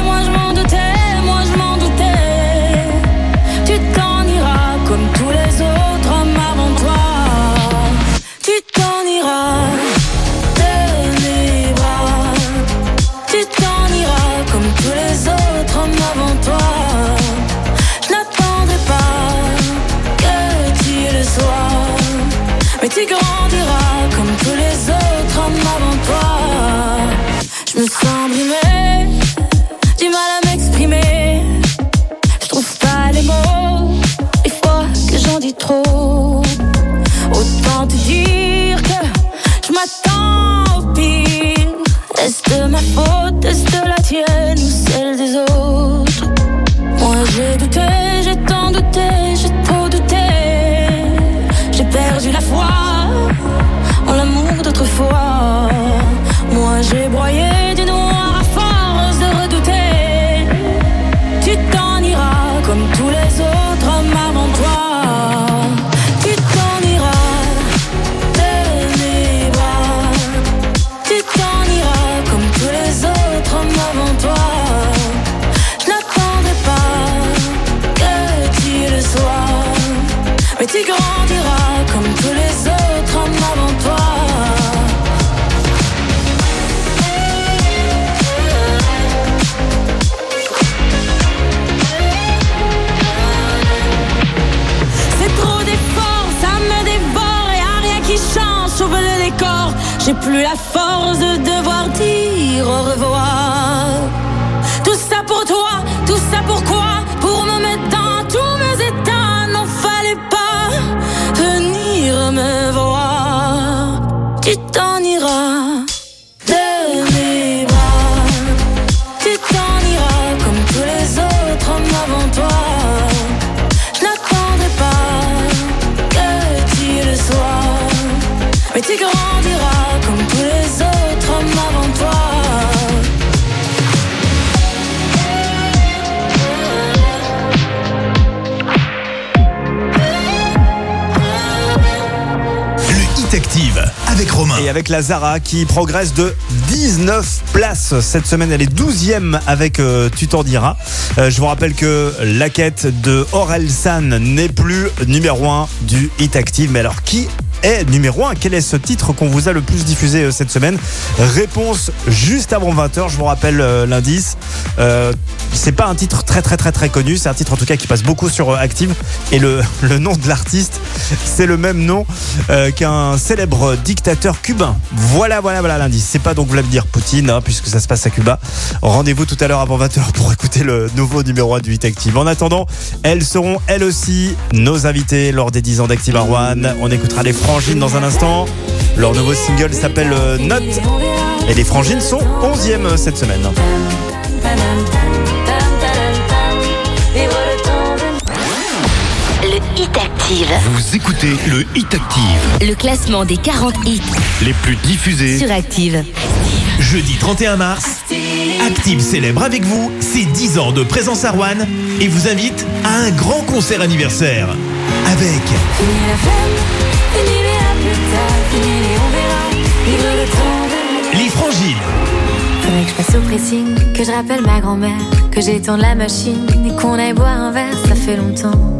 S3: Sens brimée, du mal à m'exprimer. Je trouve pas les mots, des fois que j'en dis trop. Autant te dire que je m'attends au pire. Est-ce de ma faute, est-ce de la tienne? Plus la force de devoir dire au revoir. Tout ça pour toi, tout ça pourquoi Pour me mettre dans tous mes états, n'en fallait pas venir me voir. Tu t'en
S7: Et avec la Zara qui progresse de 19 places. Cette semaine, elle est 12e avec euh, Tu t'en diras. Euh, je vous rappelle que la quête de Aurel San n'est plus numéro 1 du Hit Active. Mais alors, qui est numéro 1 Quel est ce titre qu'on vous a le plus diffusé euh, cette semaine? Réponse juste avant 20h. Je vous rappelle euh, l'indice. C'est pas un titre très très très très connu. C'est un titre en tout cas qui passe beaucoup sur euh, Active. Et le, nom de l'artiste, c'est le même nom euh, qu'un célèbre dictateur cubain. Voilà, voilà, voilà l'indice. C'est pas donc Vladimir Poutine, hein, puisque ça se passe à Cuba. Rendez-vous tout à l'heure avant 20h pour écouter le nouveau numéro 1 du 8 Active. En attendant, elles seront elles aussi nos invitées lors des 10 ans d'Active à. On écoutera les Frangines dans un instant. Leur nouveau single s'appelle euh, Note. Et les Frangines sont 11e cette semaine.
S4: Hit Active.
S5: Vous écoutez le Hit Active.
S4: Le classement des 40 hits
S5: Les plus diffusés.
S4: sur Active.
S13: Jeudi 31 mars, Active célèbre avec vous ses 10 ans de présence à Rouen et vous invite à un grand concert anniversaire avec
S3: Fini la fini les à plus tard, fini les on verra, vivre le temps de
S13: les Frangiles,
S18: Faudrait que je passe au pressing, que je rappelle ma grand-mère, que j'étende la machine et qu'on aille boire un verre, ça fait longtemps.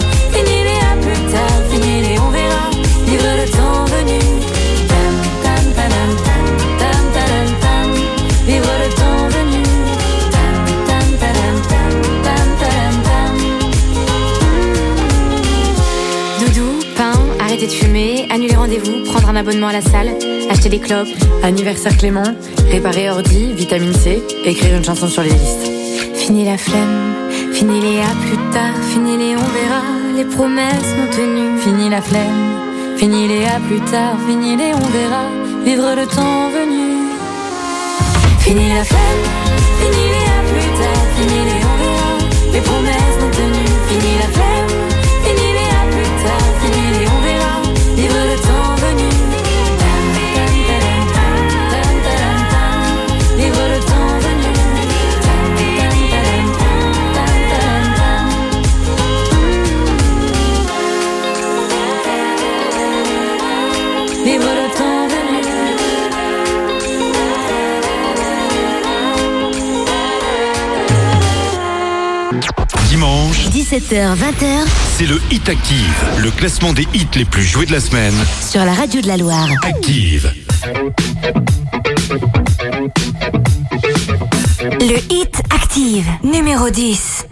S13: le temps venu. Tam, tam, tam. Vivre le temps venu. Doudou, pain, arrêter de fumer, annuler rendez-vous, prendre un abonnement à la salle, acheter des clopes.
S18: Anniversaire Clément, réparer ordi, vitamine C, écrire une chanson sur les listes.
S13: Fini la flemme, fini les à plus tard, fini les on verra, les promesses non tenues.
S18: Fini la flemme, fini les à plus tard, fini les on verra, vivre le temps venu.
S13: Fini la flemme, fini les à plus tard, fini les on verra, les promesses
S5: Dimanche,
S10: 17h, 20h
S5: c'est le Hit Active, le classement des hits les plus joués de la semaine.
S10: sur la radio de la Loire.
S5: Active.
S10: Le hit active, numéro 10.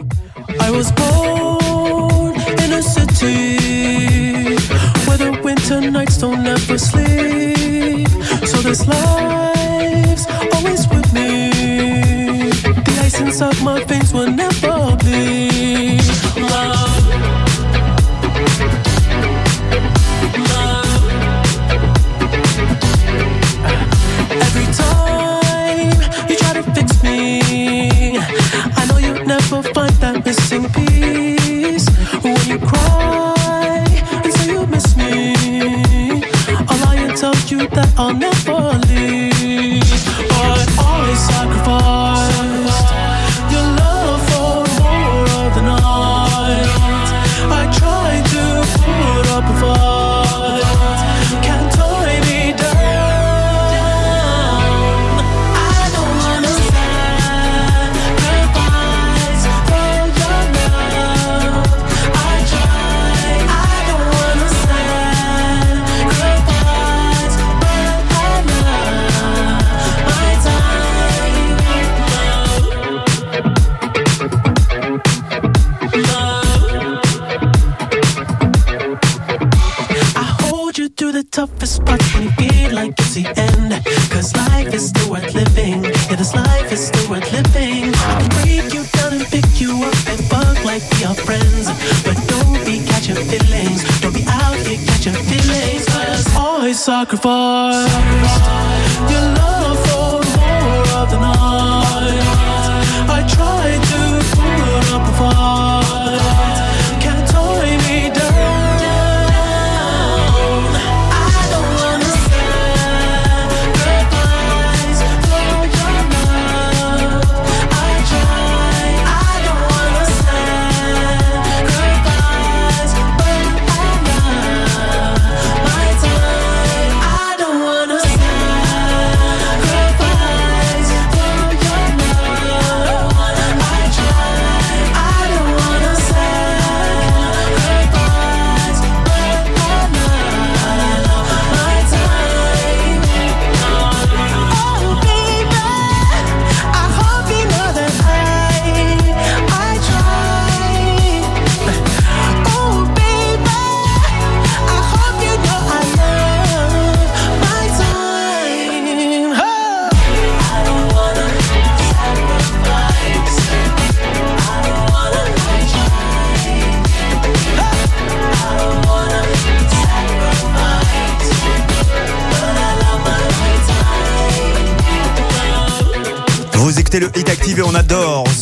S9: I was born in a city where the winter nights don't ever sleep. So this life's always with me. The ice inside my veins will never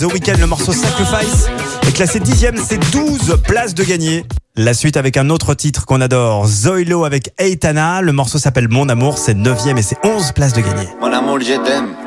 S9: The
S7: Weeknd, le morceau Sacrifice est classé dixième, c'est 12 places de gagné. La suite avec un autre titre qu'on adore, Zoilo avec Eitana, le morceau s'appelle Mon Amour, c'est 9 et c'est 11 places de gagné.
S21: Mon amour, je t'aime.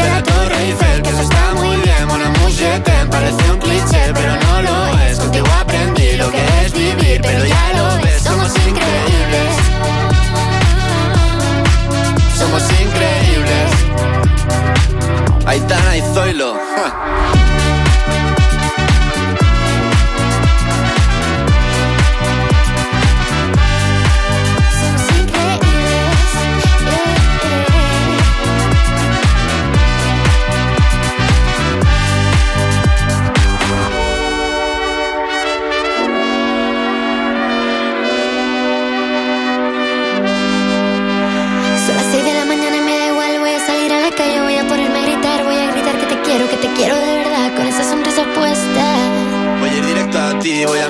S21: De la Torre Eiffel, que eso está muy bien. Mon amour, je parece un cliché Pero no lo es, contigo aprendí lo que es vivir Pero ya lo ves, somos increíbles. Somos increíbles. Aitana y Zoilo. ja.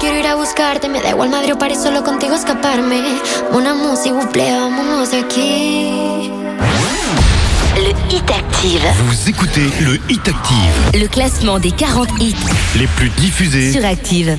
S22: quiero ir a buscarte, me da igual Madrid o París, solo contigo escaparme. Una música, s'il vous plaît, vámonos aquí.
S4: Le Hit Active.
S5: Vous écoutez le Hit Active,
S4: Le classement des 40 hits
S5: les plus diffusés
S4: sur Active.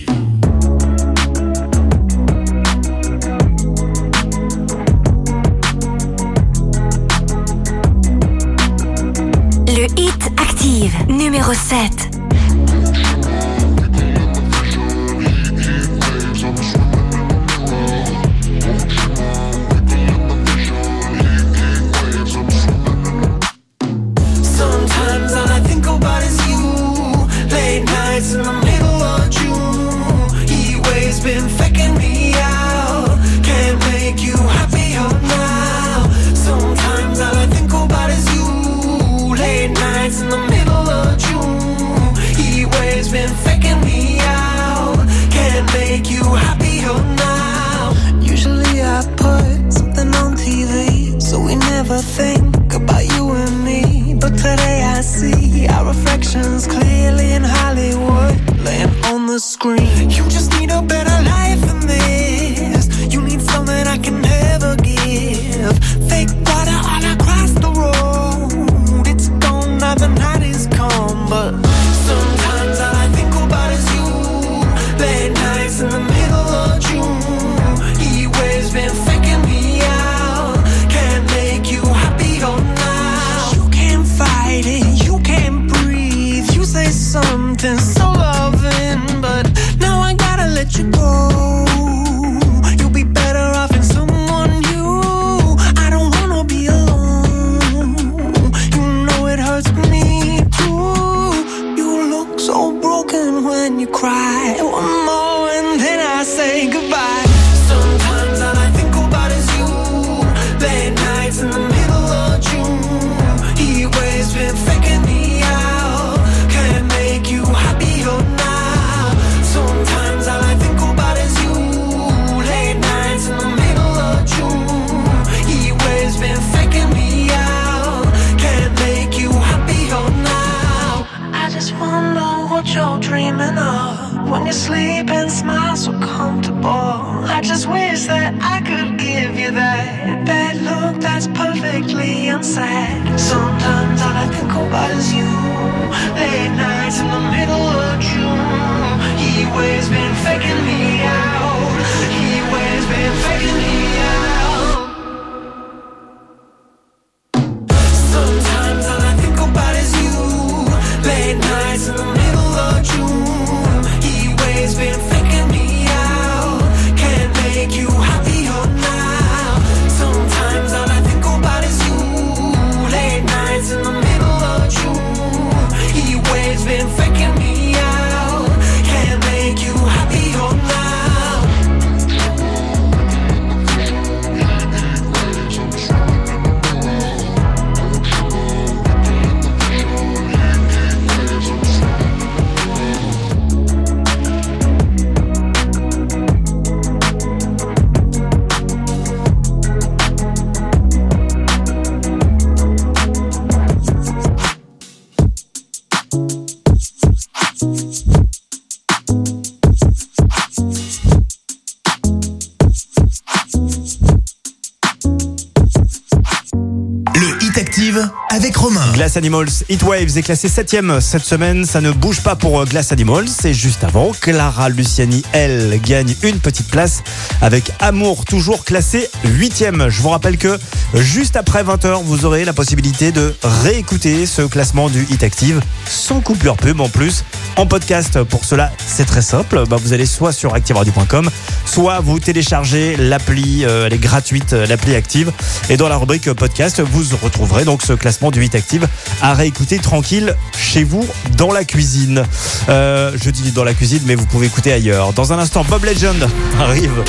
S7: Glass Animals Hit Waves est classé 7ème cette semaine. Ça ne bouge pas pour euh, Glass Animals. C'est juste avant. Clara Luciani, elle, gagne une petite place avec Amour, toujours classé 8ème. Je vous rappelle que juste après 20h, vous aurez la possibilité de réécouter ce classement du Hit Active sans coupure pub en plus. En podcast, pour cela, c'est très simple. Bah, vous allez soit sur activeradio.com, soit vous téléchargez l'appli, euh, elle est gratuite, euh, l'appli Active. Et dans la rubrique euh, podcast, vous retrouverez donc ce classement du 8 Active à réécouter tranquille chez vous dans la cuisine. Euh, je dis dans la cuisine, mais vous pouvez écouter ailleurs. Dans un instant, Bob Legend arrive.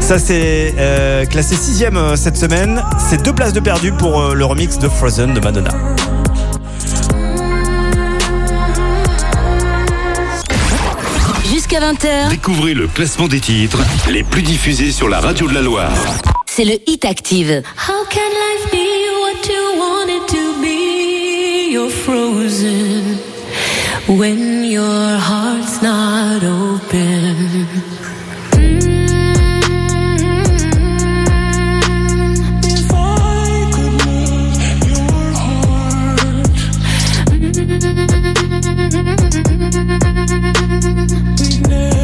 S7: Ça, c'est euh, classé 6ème cette semaine. C'est deux places de perdu pour euh, le remix de Frozen de Madonna.
S4: Jusqu'à 20h,
S5: Découvrez le classement des titres les plus diffusés sur la radio de la Loire.
S4: C'est le Hit Active.
S23: How can life be what you want it to be? You're frozen when your heart's not open. Mm-hmm. Your heart, mm-hmm. we'd never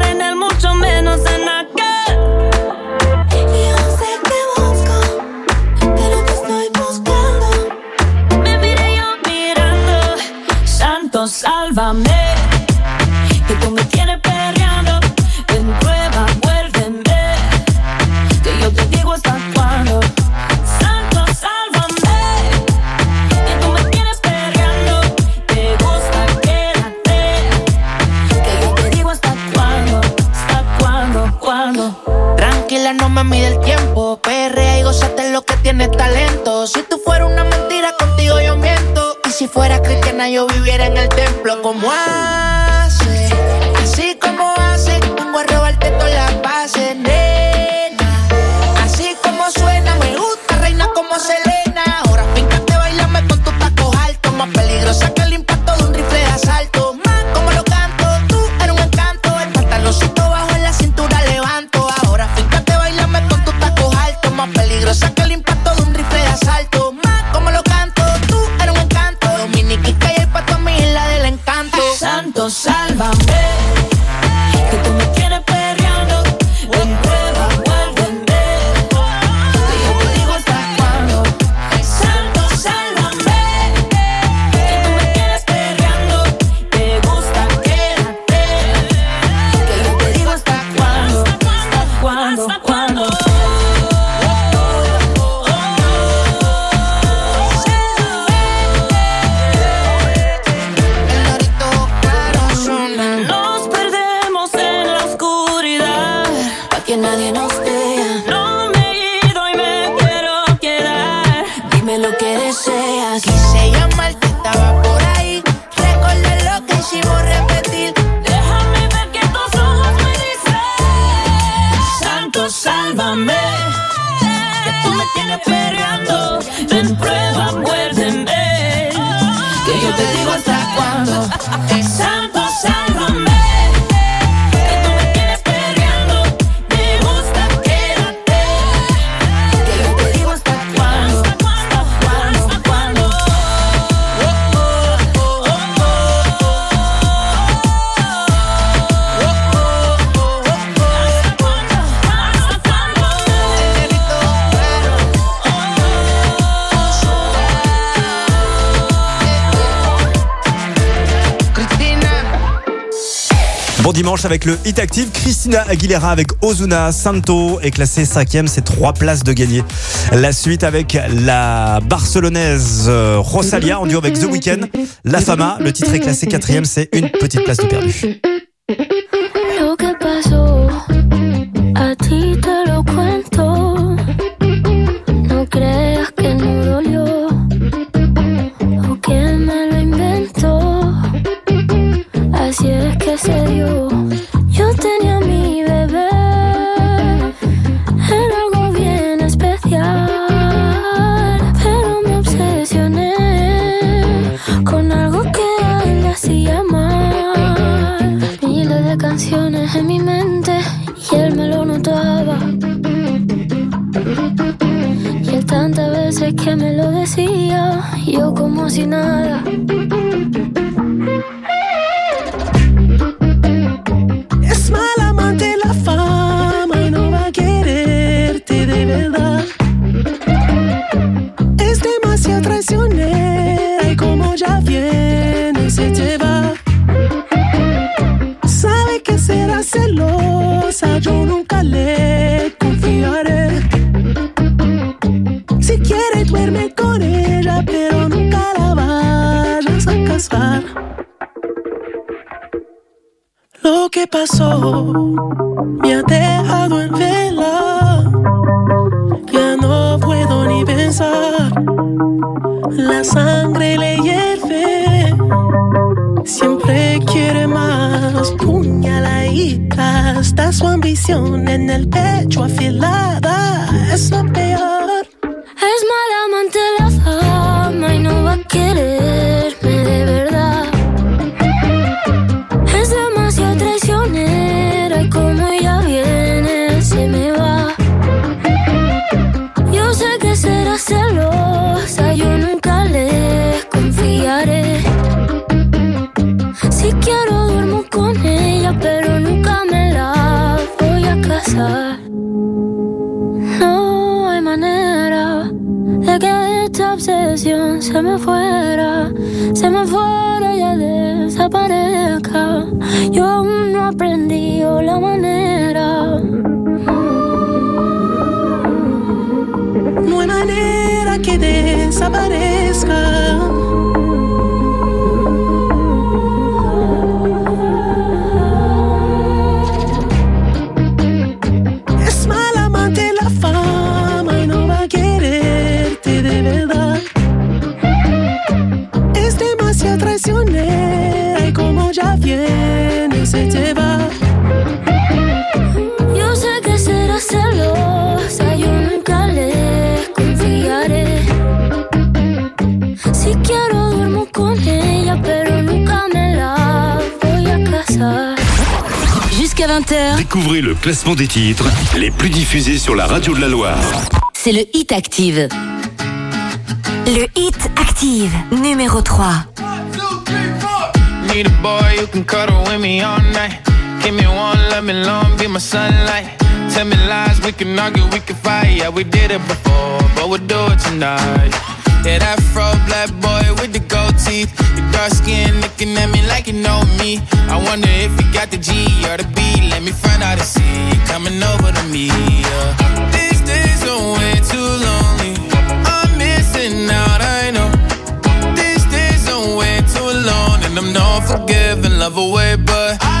S24: como
S7: es. Dimanche avec le Hit Active. Christina Aguilera avec Ozuna Santo est classée cinquième, c'est trois places de gagner. La suite avec la barcelonaise euh, Rosalia en duo avec The Weeknd. La Fama, le titre est classé quatrième, c'est une petite place de perdu.
S5: passou. Classement des titres les plus diffusés sur la radio de la Loire.
S4: c'est le Hit Active.
S10: Le Hit Active, numéro 3.
S16: Need a boy who can cuddle with me all night. Give me one, let me long, be my sunlight. Tell me lies, we can argue, we can fight. Yeah, we did it before, but we'll do it tonight. Yeah, that fro black boy with the gold teeth. Your dark skin looking at me like you know me. I wonder if you got the G or the B. Let me find out and see you coming over to me. Yeah. These days are way too lonely. I'm missing out, I know. These days are way too alone, and I'm not forgiving, love away, but I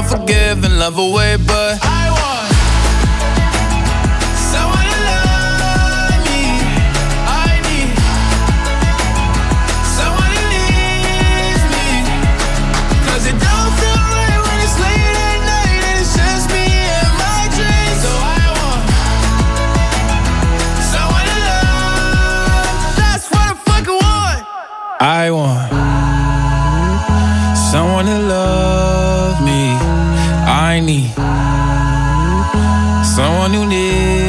S16: And I'm not forgiving, love away, but I want. someone to love me. I need someone who needs me. 'Cause it don't feel right when it's late at night and it's just me and my dreams. So I want someone to love. That's what I fucking want. I want someone to love. Someone who needs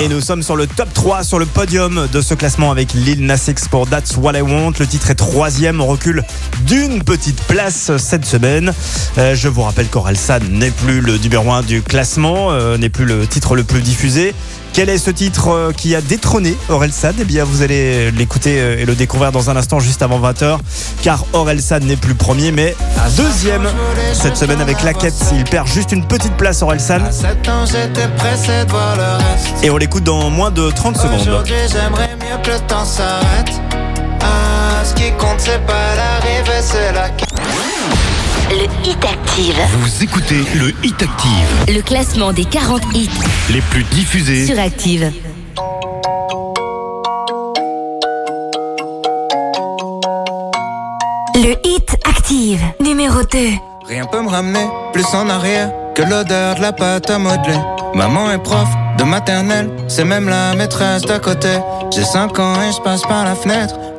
S7: Et nous sommes sur le top 3 sur le podium de ce classement avec Lil Nas pour That's What I Want. Le titre est troisième, on recule d'une petite place cette semaine. Euh, je vous rappelle qu'Orelsan n'est plus le numéro 1 du classement, euh, n'est plus le titre le plus diffusé. Quel est ce titre euh, qui a détrôné Orelsan Eh bien, vous allez l'écouter euh, et le découvrir dans un instant, juste avant 20h, car Orelsan n'est plus premier, mais deuxième cette semaine avec la quête. Il perd juste une petite place
S25: le reste.
S7: Et on l'écoute dans moins de 30 secondes.
S25: Aujourd'hui j'aimerais mieux que le temps s'arrête. Ah, ce qui compte c'est pas l'arrivée, c'est la quête.
S10: Le Hit Active.
S5: Vous écoutez le Hit Active,
S10: Le classement des 40 hits
S5: les plus diffusés.
S10: sur Active. Le Hit Active, numéro 2.
S25: Rien peut me ramener plus en arrière que l'odeur de la pâte à modeler. Maman est prof de maternelle, c'est même la maîtresse d'à côté. J'ai 5 ans et je passe par la fenêtre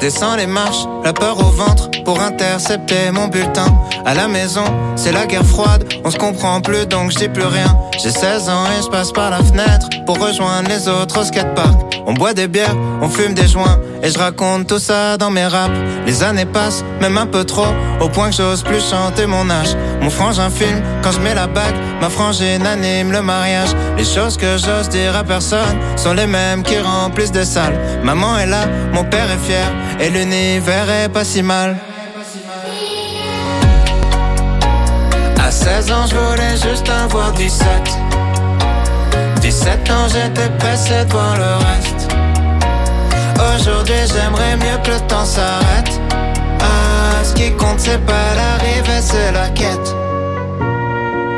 S25: descends les marches, la peur au ventre pour intercepter mon bulletin. À la maison, c'est la guerre froide, on se comprend plus donc je dis plus rien. J'ai 16 ans et je passe par la fenêtre pour rejoindre les autres au skatepark. On boit des bières, on fume des joints et je raconte tout ça dans mes raps. Les années passent, même un peu trop, au point que j'ose plus chanter mon âge. Mon frangin filme quand je mets la bague, ma frangine anime le mariage. Les choses que j'ose dire à personne sont les mêmes qui remplissent des salles. Maman est là, mon père est fier et l'univers est pas si mal. À 16 ans, je voulais juste avoir 17. 17 ans, j'étais pressé de voir le reste. Aujourd'hui, j'aimerais mieux que le temps s'arrête. Ah, ce qui compte, c'est pas l'arrivée, c'est la quête.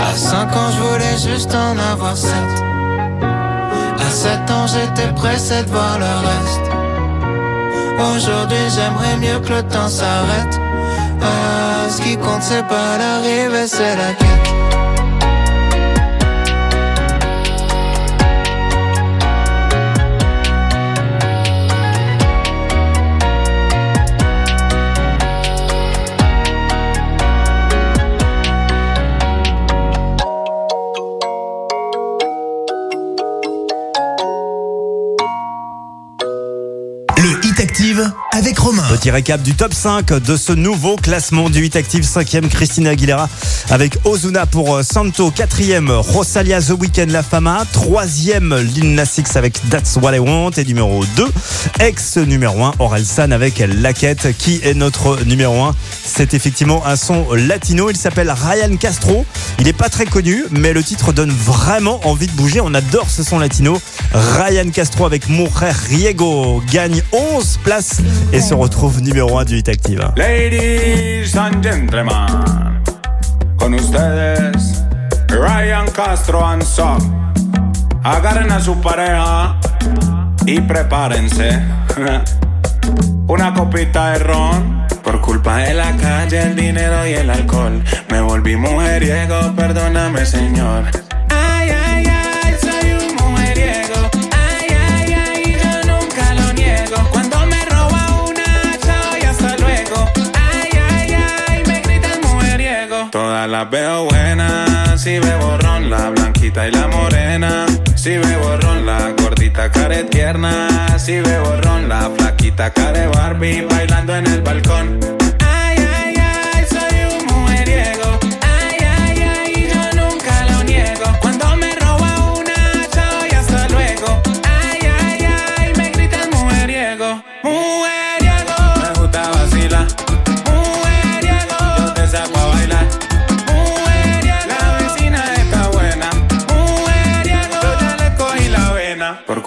S25: À 5 ans, je voulais juste en avoir 7. À 7 ans, j'étais pressé de voir le reste. Aujourd'hui, j'aimerais mieux que le temps s'arrête. Ah, ce qui compte, c'est pas l'arrivée, c'est la quête.
S13: Hit Active avec Romain.
S7: Petit récap du top 5 de ce nouveau classement du 8 Active. 5e, Christina Aguilera avec Ozuna pour euh, Santo. 4e, Rosalia The Weeknd La Fama. 3e, Lil Nas X avec That's What I Want. Et numéro 2, ex numéro 1, Orelsan avec Laquette. Qui est notre numéro 1 C'est effectivement un son latino. Il s'appelle Ryan Castro. Il est pas très connu, mais le titre donne vraiment envie de bouger. On adore ce son latino. Ryan Castro avec Mujer Riego gagne 11 places et se retrouve numéro 1 du Hit Active.
S26: Ladies and gentlemen, con ustedes, Ryan Castro and Son. Agarren a su pareja y prepárense. Una copita de ron. Por culpa de la calle, el dinero y el alcohol. Me volví mujeriego, perdóname, señor. Todas las veo buenas, si bebo ron, la blanquita y la morena. Si bebo ron, la gordita care tierna. Si bebo ron, la flaquita care Barbie bailando en el balcón.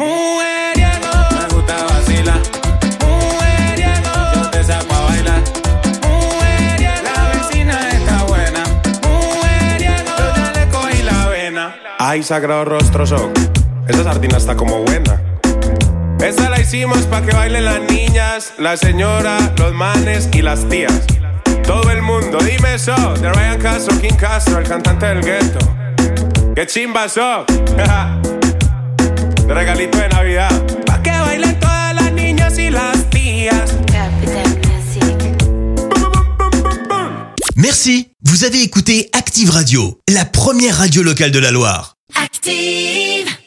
S26: Mujeriego. Me gusta vacilar. Mujeriego. Yo te saco a bailar. Mujeriego. La vecina está buena. Mujeriego. Yo ya le cogí la vena. Ay, sagrado rostro son. Esa sardina está como buena. Esa la hicimos pa' que bailen las niñas, la señora, los manes y las tías. Todo el mundo, dime eso. De Ryan Castro, King Castro, el cantante del gueto. ¡Qué chimba so! de regalito de Navidad. Pa' que bailen todas las niñas y las tías.
S13: Merci. Vous avez écouté Active Radio, la première radio locale de la Loire.
S23: Active.